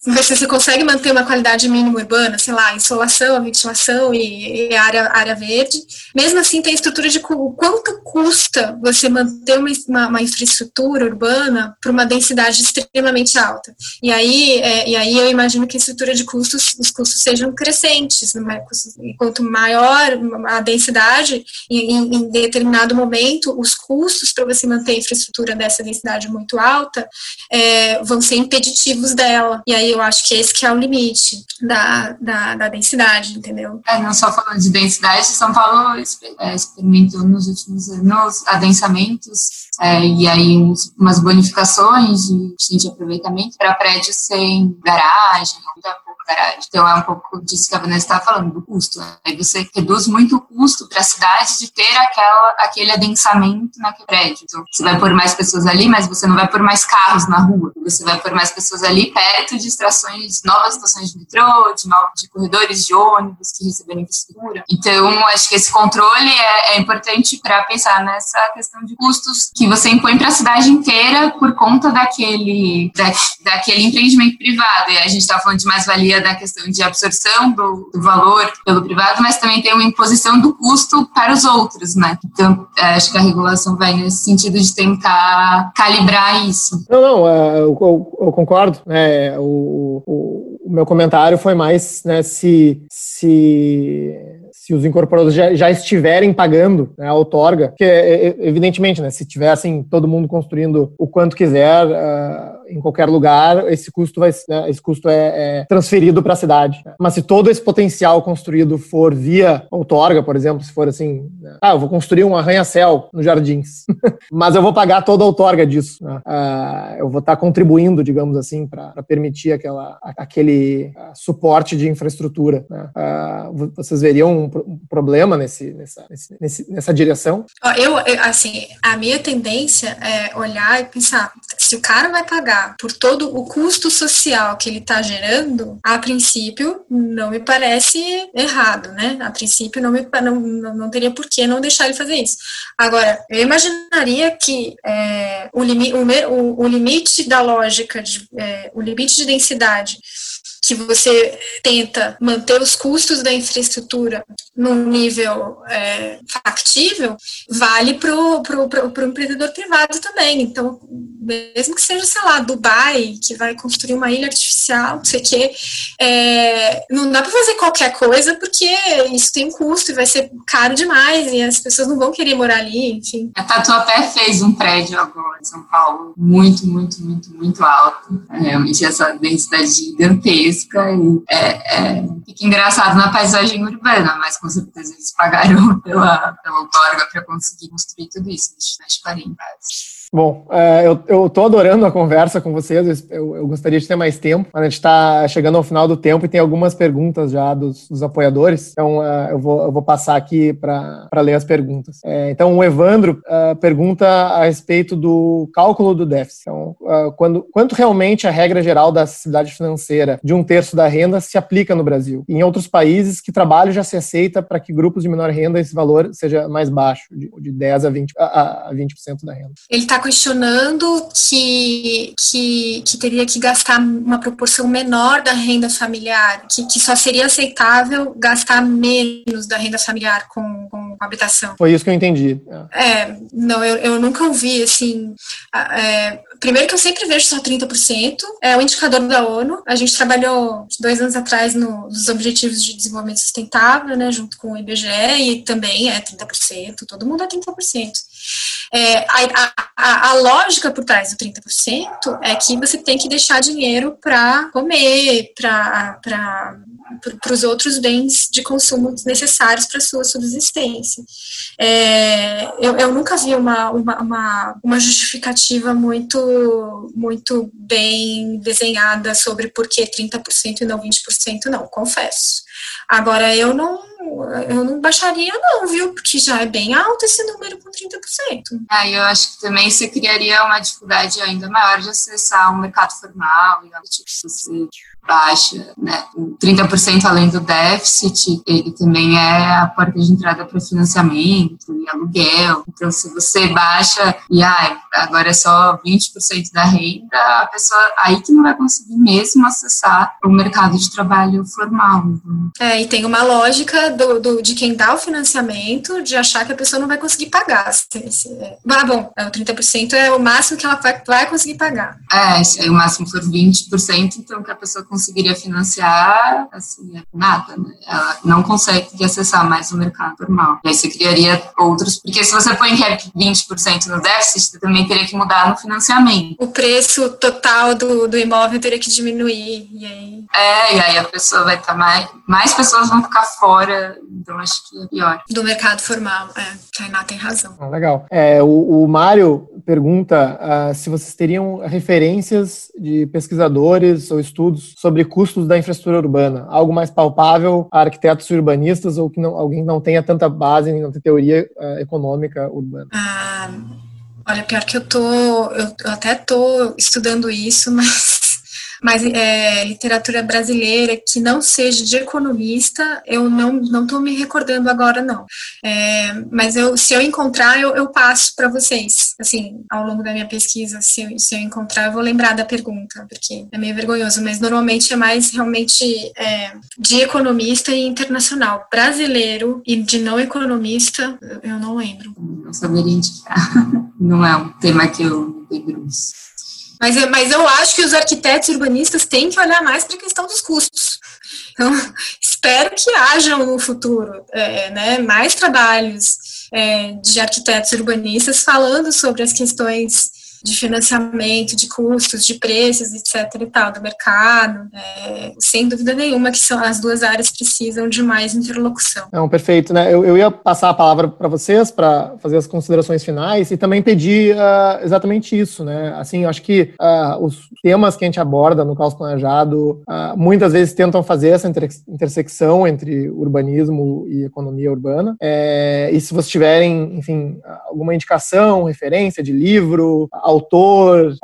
ver se você consegue manter uma qualidade mínima urbana, sei lá, insolação, ventilação e, e área, área verde. Mesmo assim, tem estrutura de quanto custa você manter uma, uma, uma infraestrutura urbana para uma densidade extremamente alta. E aí, é, e aí eu imagino que a estrutura de custos, os custos sejam crescentes. Né? Quanto maior a densidade, em, em determinado momento, os custos para você manter a infraestrutura dessa densidade muito alta é, vão ser impeditivos dela. E aí eu acho que esse que é o limite da, da, da densidade, entendeu?
É, não só falando de densidade, São Paulo é, experimentou nos últimos anos adensamentos é, e aí uns, umas bonificações de, de aproveitamento para prédios sem garagem, garagem. Então, é um pouco disso que a Vanessa estava falando, do custo. Né? Aí você reduz muito o custo para a cidade de ter aquela, aquele adensamento naquele prédio. Então, você vai pôr mais pessoas ali, mas você não vai pôr mais carros na rua. Você vai pôr mais pessoas ali perto de estações, novas estações de metrô, de, de corredores de ônibus que receberam infraestrutura. Então, acho que esse controle é, é importante para pensar nessa questão de custos que você impõe para a cidade inteira por conta daquele, da, daquele empreendimento privado. E a gente está falando de mais-valia da questão de absorção do, do, valor pelo privado, mas também tem uma imposição do custo para os outros, né? Então, é, acho que a regulação vai nesse sentido de tentar calibrar isso.
Não, não, é, eu, eu, eu concordo. Né? O, o, o, meu comentário foi mais né, se, se se os incorporadores já, já estiverem pagando né, a outorga, que é, evidentemente, né, se tivessem todo mundo construindo o quanto quiser uh, em qualquer lugar, esse custo vai, né, esse custo é, é transferido para a cidade. Mas se todo esse potencial construído for via outorga, por exemplo, se for assim, né, ah, eu vou construir um arranha-céu nos jardins, mas eu vou pagar toda a outorga disso, né? uh, eu vou estar tá contribuindo, digamos assim, para permitir aquela, aquele uh, suporte de infraestrutura. Né? vocês veriam um problema nesse, nessa, nesse, nessa direção?
Eu, assim, a minha tendência é olhar e pensar, se o cara vai pagar por todo o custo social que ele está gerando, a princípio não me parece errado, né? A princípio não, me, não, não teria por que não deixar ele fazer isso. Agora, eu imaginaria que é, o, limi, o, o, limite da lógica, de, é, o limite de densidade que você tenta manter os custos da infraestrutura num nível é, factível, vale para o empreendedor privado também. Então, mesmo que seja, sei lá, Dubai, que vai construir uma ilha artificial, não sei o quê, é, não dá para fazer qualquer coisa porque isso tem um custo e vai ser caro demais e as pessoas não vão querer morar ali, enfim.
A Tatuapé fez um prédio agora em São Paulo, muito, muito, muito, muito alto. É, realmente essa densidade gigantesca física e é, é, fica engraçado na paisagem urbana, mas com certeza eles pagaram pela, pela para conseguir construir tudo isso, nas 40
Bom, é, eu, tô adorando a conversa com vocês, eu, gostaria de ter mais tempo, mas a gente está chegando ao final do tempo e tem algumas perguntas já dos, dos apoiadores, então uh, eu, vou, eu vou passar aqui para ler as perguntas. É, então, o Evandro pergunta a respeito do cálculo do déficit. Então, quando, quanto realmente a regra geral da acessibilidade financeira de um terço da renda se aplica no Brasil? Em outros países, que trabalho já se aceita para que grupos de menor renda esse valor seja mais baixo, de, de 10 a 20%, a, a 20 da renda?
Ele está questionando que, que, que teria que gastar uma proporção menor da renda familiar, que, que só seria aceitável gastar menos da renda familiar com, com habitação.
Foi isso que eu entendi.
É, não, eu, eu nunca ouvi, assim, é, primeiro que eu sempre vejo só 30%, é o indicador da ONU, a gente trabalhou dois anos atrás no, nos Objetivos de Desenvolvimento Sustentável, né, junto com o IBGE, e também é 30%, todo mundo é 30%. É, a, a, a, lógica por trás do 30% é que você tem que deixar dinheiro para comer, para os outros bens de consumo necessários para sua subsistência. É, eu, eu, nunca vi uma, uma, uma, uma, justificativa muito, muito bem desenhada sobre por que 30% e não 20%, não, confesso. Agora, eu não, eu não baixaria, não, viu? Porque já é bem alto esse número com 30%.
Ah, eu acho que também isso criaria uma dificuldade ainda maior de acessar um mercado formal e tipo, se você baixa, né? 30% além do déficit, ele também é a porta de entrada para financiamento e aluguel. Então, se você baixa e ah, agora é só 20% da renda, a pessoa aí que não vai conseguir mesmo acessar o mercado de trabalho formal. Então.
É, e tem uma lógica do, do, de quem dá o financiamento de achar que a pessoa não vai conseguir pagar. Se, se, é. ah, bom, é, o 30% é o máximo que ela vai, vai conseguir pagar.
É, se o máximo for 20%, então que a pessoa conseguiria financiar, assim, é nada, né? Ela não consegue acessar mais o mercado normal. E aí você criaria outros, porque se você põe cap 20% no déficit, você também teria que mudar no financiamento.
O preço total do, do imóvel teria que diminuir, e aí...
É, e aí a pessoa vai estar tá mais... Mais pessoas vão ficar fora, então acho que é pior.
Do mercado formal, é. Tainá tem razão.
Ah, legal. É, o, o Mário pergunta uh, se vocês teriam referências de pesquisadores ou estudos sobre custos da infraestrutura urbana, algo mais palpável a arquitetos urbanistas ou que não, alguém não tenha tanta base, tenha teoria uh, econômica urbana.
Ah, olha, pior que eu tô, eu, eu até tô estudando isso, mas mas é, literatura brasileira que não seja de economista, eu não não estou me recordando agora não. É, mas eu, se eu encontrar, eu, eu passo para vocês. Assim, ao longo da minha pesquisa, se eu, se eu encontrar, eu vou lembrar da pergunta, porque é meio vergonhoso. Mas normalmente é mais realmente é, de economista e internacional. Brasileiro e de não economista, eu não lembro.
Não saberia indicar. Não é um tema que eu debruço.
Mas, mas eu acho que os arquitetos urbanistas têm que olhar mais para a questão dos custos. Então, espero que hajam no futuro é, né, mais trabalhos é, de arquitetos urbanistas falando sobre as questões de financiamento, de custos, de preços, etc. e tal, do mercado. É, sem dúvida nenhuma que são, as duas áreas precisam de mais interlocução.
Não, perfeito, né? Eu, eu ia passar a palavra para vocês para fazer as considerações finais e também pedir uh, exatamente isso, né? Assim, acho que uh, os temas que a gente aborda no caos planejado uh, muitas vezes tentam fazer essa inter intersecção entre urbanismo e economia urbana. É, e se vocês tiverem, enfim, alguma indicação, referência de livro, autor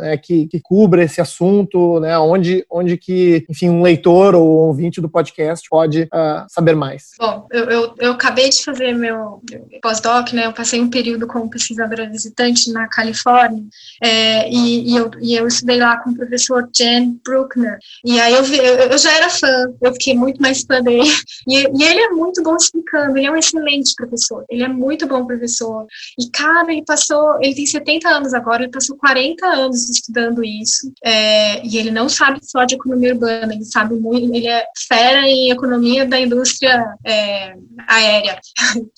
né, que, que cubra esse assunto, né, onde, onde que, enfim, um leitor ou um ouvinte do podcast pode uh, saber mais?
Bom, eu, eu, eu, acabei de fazer meu pós-doc, né, eu passei um período como pesquisadora visitante na Califórnia, é, e, e, eu, e eu estudei lá com o professor Jen Bruckner, e aí eu, vi, eu, eu já era fã, eu fiquei muito mais fã dele, e, e ele é muito bom explicando, ele é um excelente professor, ele é muito bom professor, e cara, ele passou, ele tem 70 anos agora, agora passou 40 anos estudando isso, é, e ele não sabe só de economia urbana, ele sabe muito, ele é fera em economia da indústria é, aérea,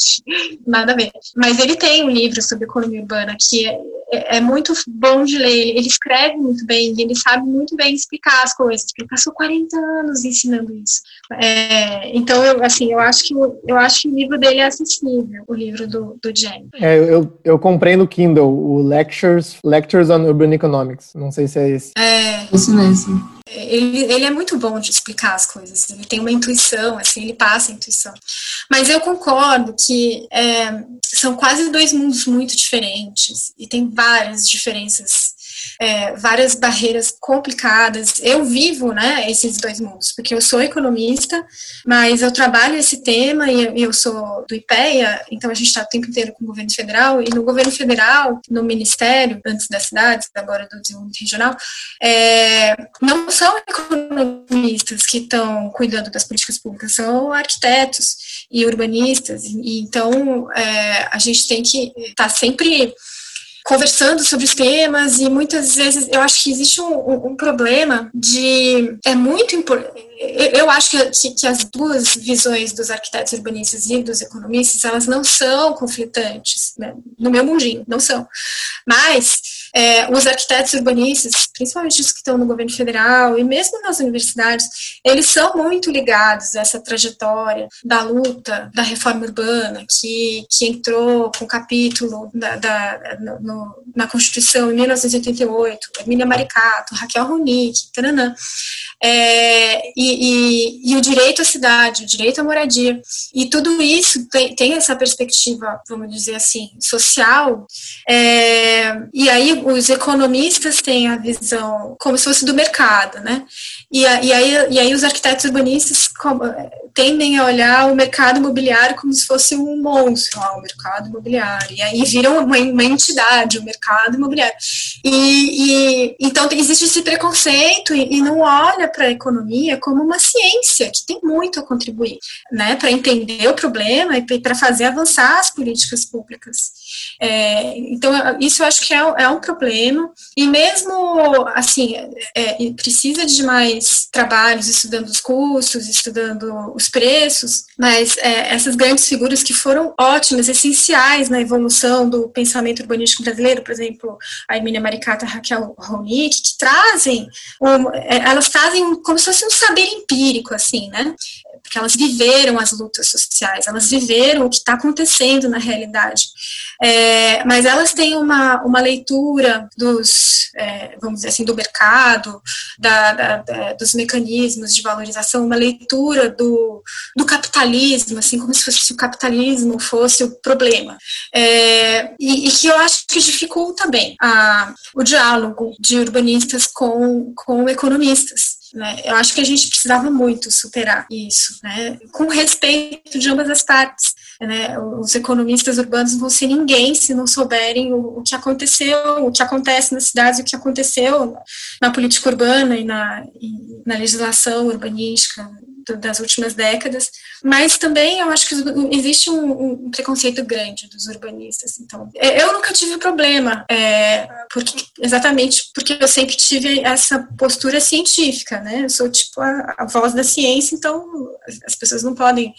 nada a ver. Mas ele tem um livro sobre economia urbana que é, é, muito bom de ler, ele escreve muito bem, ele sabe muito bem explicar as coisas, ele passou 40 anos ensinando isso. É, então, eu, assim, eu acho que eu acho que o livro dele é acessível, o livro do, do Jen.
É, eu, eu comprei no Kindle o Lectures, Lectures on Urban Economics. Não sei se é esse.
É,
isso mesmo.
Ele, ele é muito bom de explicar as coisas, ele tem uma intuição, assim, ele passa a intuição. Mas eu concordo que é, são quase dois mundos muito diferentes e tem várias diferenças é, várias barreiras complicadas. Eu vivo, né, esses dois mundos, porque eu sou economista, mas eu trabalho esse tema e eu sou do IPEA, então a gente está o tempo inteiro com o governo federal, e no governo federal, no ministério, antes das cidades, agora do desenvolvimento regional, é, não são economistas que estão cuidando das políticas públicas, são arquitetos e urbanistas, e, então é, a gente tem que estar tá sempre conversando sobre os temas e muitas vezes eu acho que existe um, um problema de é muito importante eu acho que, que, que, as duas visões dos arquitetos urbanistas e dos economistas elas não são conflitantes né? no meu mundinho não são mas é, os arquitetos urbanistas, principalmente os que estão no governo federal e mesmo nas universidades, eles são muito ligados a essa trajetória da luta da reforma urbana, que, que entrou com o capítulo da, da no, na Constituição em 1988, Emília Maricato, Raquel Ronick, taranã. É, e, e, e, o direito à cidade, o direito à moradia. E tudo isso tem, tem essa perspectiva, vamos dizer assim, social. É, e aí os economistas têm a visão como se fosse do mercado, né? E, e, aí, e aí os arquitetos urbanistas tendem a olhar o mercado imobiliário como se fosse um monstro, ah, o mercado imobiliário. E aí viram uma, uma entidade, o mercado imobiliário. E, então existe esse preconceito e não olha para a economia como uma ciência que tem muito a contribuir, né, para entender o problema e para fazer avançar as políticas públicas. É, então, isso eu acho que é, é, um problema, e mesmo assim, é, precisa de mais trabalhos estudando os custos, estudando os preços, mas é, essas grandes figuras que foram ótimas, essenciais na evolução do pensamento urbanístico brasileiro, por exemplo, a Emília Maricata e Raquel Ronick, que trazem, um, é, elas trazem como se fosse um saber empírico, assim, né? porque elas viveram as lutas sociais, elas viveram o que está acontecendo na realidade. É, mas elas têm uma, uma leitura dos, é, vamos dizer assim, do mercado, da, da, da, dos mecanismos de valorização, uma leitura do, do capitalismo, assim, como se, fosse, o capitalismo fosse o problema. É, e, e, que eu acho que dificulta bem a, o diálogo de urbanistas com, com economistas. Né? Eu acho que a gente precisava muito superar isso, né? com respeito de ambas as partes. Né? Os economistas urbanos vão ser ninguém se não souberem o, o, que aconteceu, o que acontece nas cidades, o que aconteceu na política urbana e na, e na legislação urbanística das últimas décadas, mas também eu acho que existe um, um preconceito grande dos urbanistas. Então, é, eu nunca tive problema, é, porque, exatamente porque eu sempre tive essa postura científica, né? Eu sou tipo a, a voz da ciência, então as pessoas não podem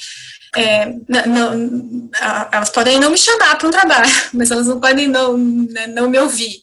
é, não, não, elas podem não me chamar para um trabalho, mas elas não podem não, né, não me ouvir.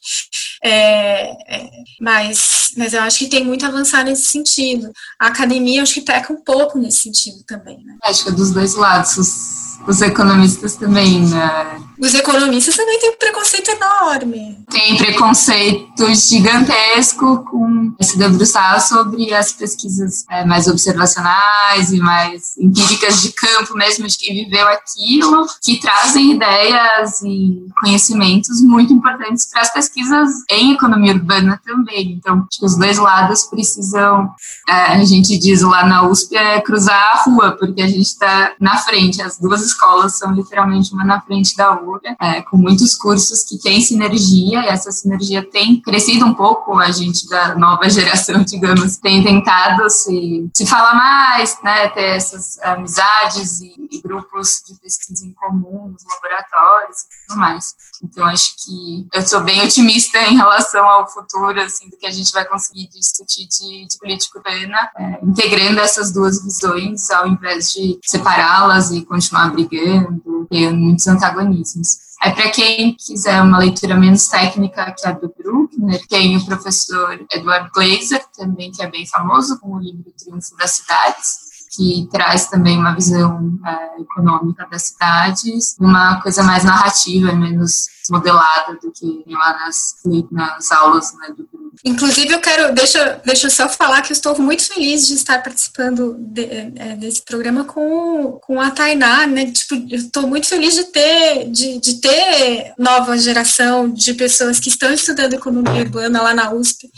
É, é, mas, mas eu acho que tem muito a avançar nesse sentido. A academia, eu acho que peca um pouco nesse sentido também. Né?
Acho que é dos dois lados. Os economistas também, né?
Os economistas também têm um preconceito enorme.
Tem preconceito gigantesco com se debruçar sobre as pesquisas é, mais observacionais e mais empíricas de campo mesmo, de quem viveu aquilo, que trazem ideias e conhecimentos muito importantes para as pesquisas em economia urbana também. Então, acho que os dois lados precisam, é, a gente diz lá na USP, é cruzar a rua, porque a gente está na frente, as duas escolas são literalmente uma na frente da outra, é, com muitos cursos que têm sinergia, e essa sinergia tem crescido um pouco, a gente da nova geração, digamos, tem tentado se, se falar mais, né, ter essas amizades e, e grupos de pesquisa em comum nos laboratórios e tudo mais. Então, acho que eu sou bem otimista em relação ao futuro, assim, do que a gente vai conseguir discutir de, de política urbana, é, integrando essas duas visões, ao invés de separá-las e continuar brigando, tendo muitos antagonismos. Aí, para quem quiser uma leitura menos técnica que a do Bruckner, tem o professor Eduardo Glaser, também que é bem famoso, com o livro Triunfo das Cidades, que traz também uma visão é, econômica das cidades, uma coisa mais narrativa, menos modelada do que lá nas, nas aulas né, do grupo.
Inclusive, eu quero, deixa, deixa eu só falar que eu estou muito feliz de estar participando de, é, desse programa com, com a Tainá, né? Tipo, eu estou muito feliz de ter, de, de ter nova geração de pessoas que estão estudando economia urbana lá na USP.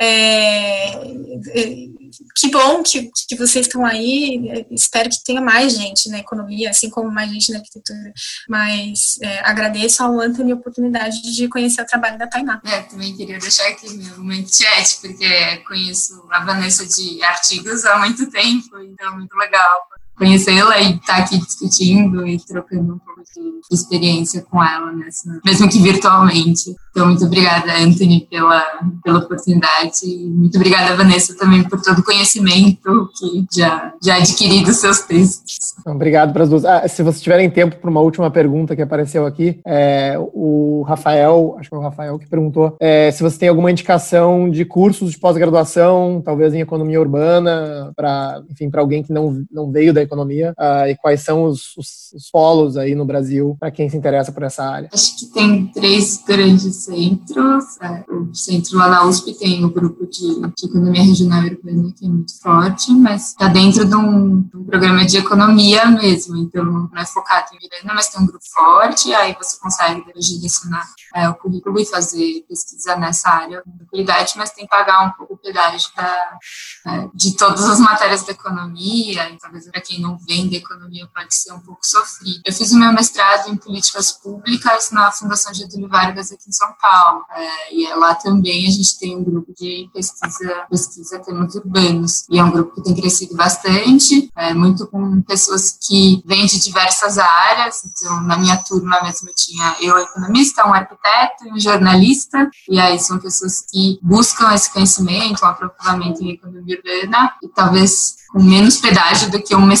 É, é, que bom que, que vocês estão aí. Espero que tenha mais gente na economia, assim como mais gente na arquitetura. Mas é, agradeço ao Anthony a oportunidade de conhecer o trabalho da Tainá.
É, também queria deixar aqui meu momento chat, porque conheço a Vanessa de artigos há muito tempo, então muito legal conhecê-la e estar tá aqui discutindo e trocando um pouco de experiência com ela, nessa, mesmo que virtualmente. Então, muito obrigada, Anthony, pela, pela oportunidade e muito obrigada, Vanessa, também por todo o conhecimento que já, já adquiri dos seus textos.
Então, obrigado para as duas. Ah, se vocês tiverem tempo para uma última pergunta que apareceu aqui, é, o Rafael, acho que é o Rafael que perguntou, é, se você tem alguma indicação de cursos de pós-graduação, talvez em economia urbana, para, enfim, para alguém que não, não veio da economia, uh, e quais são os, os, os polos aí no Brasil para quem se interessa por essa área?
Acho que tem três grandes centros. É, o centro lá na USP tem o grupo de, de economia regional urbana, que é muito forte, mas está dentro de um, de um, programa de economia mesmo, então não é focado em Miranda, mas tem um grupo forte, aí você consegue direcionar é, o currículo e fazer pesquisa nessa área com tranquilidade, mas tem que pagar um pouco o pedágio da, é, de todas as matérias da economia, talvez para quem não vem da economia pode ser um pouco sofrido. Eu fiz o meu mestrado em políticas públicas na Fundação Getúlio Vargas aqui em São Paulo, é, e é lá também a gente tem um grupo de pesquisa, pesquisa temas urbanos, e é um grupo que tem crescido bastante, é, muito com pessoas que vêm de diversas áreas, então na minha turma mesmo eu tinha eu economista, um arquiteto e um jornalista, e aí são pessoas que buscam esse conhecimento, um aprofundamento em economia urbana, e talvez com menos pedágio do que um mestrado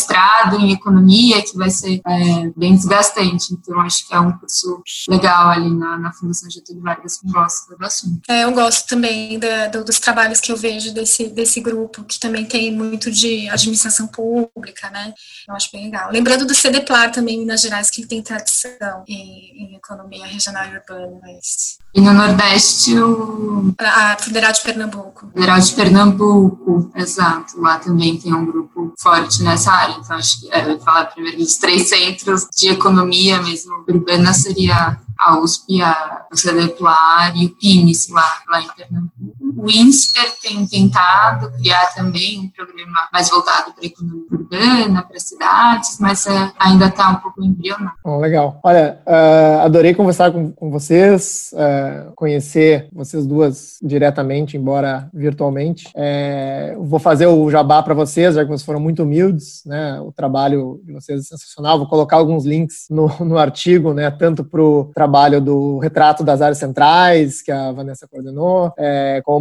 em economia, que vai ser é, bem desgastante. Então, acho que é um curso legal ali na, na Fundação Getúlio Vargas, que gosta do assunto.
É, eu gosto também da, do, dos trabalhos que eu vejo desse, desse grupo, que também tem muito de administração pública, né? Eu acho bem legal. Lembrando do CDPLAR também, em Minas Gerais, que tem tradição em, em economia regional e urbana, mas
e no Nordeste, o.
A Federal de Pernambuco.
Federal de Pernambuco, exato. Lá também tem um grupo forte nessa área. Então, acho que é, falar primeiro dos três centros de economia mesmo. Urbana seria a USP, a, CDPLAR e o PINIS lá, lá em Pernambuco. O INSPER tem tentado criar também um programa mais voltado para a economia urbana, para cidades, mas é, ainda está um pouco embrionário.
Oh, legal. Olha, uh, adorei conversar com, com vocês, uh, conhecer vocês duas diretamente, embora virtualmente. É, vou fazer o jabá para vocês, já que vocês foram muito humildes, né? O trabalho de vocês é sensacional. Vou colocar alguns links no, no artigo, né? Tanto para o trabalho trabalho do retrato das áreas centrais, que a Vanessa coordenou, é, como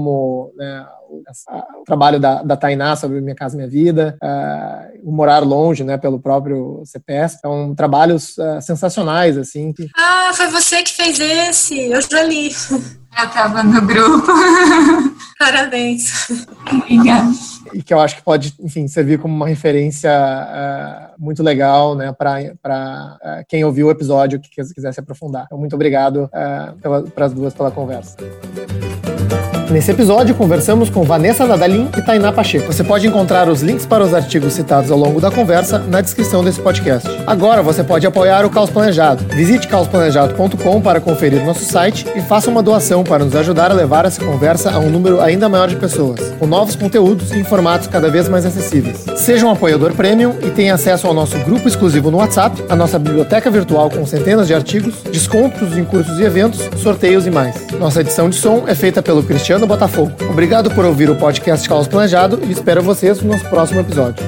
né, o, o, trabalho da, da Tainá sobre Minha Casa Minha Vida, é, o Morar Longe, né, pelo próprio CPS. São trabalhos é, sensacionais, assim. Que...
Ah, foi você que fez esse, eu já li.
Eu estava no grupo.
Parabéns.
Obrigada
e que eu acho que pode, enfim, servir como uma referência uh, muito legal, né, para uh, quem ouviu o episódio que quiser se aprofundar. Então, muito obrigado uh, para as duas pela conversa. Nesse episódio, conversamos com Vanessa Nadalin e Tainá Pacheco. Você pode encontrar os links para os artigos citados ao longo da conversa na descrição desse podcast. Agora você pode apoiar o Caos Planejado. Visite caosplanejado.com para conferir nosso site e faça uma doação para nos ajudar a levar essa conversa a um número ainda maior de pessoas, com novos conteúdos e em formatos cada vez mais acessíveis. Seja um apoiador premium e tenha acesso ao nosso grupo exclusivo no WhatsApp, a nossa biblioteca virtual com centenas de artigos, descontos em cursos e eventos, sorteios e mais. Nossa edição de som é feita pelo Cristiano no Botafogo. Obrigado por ouvir o podcast Caos Planejado e espero vocês no nosso próximo episódio.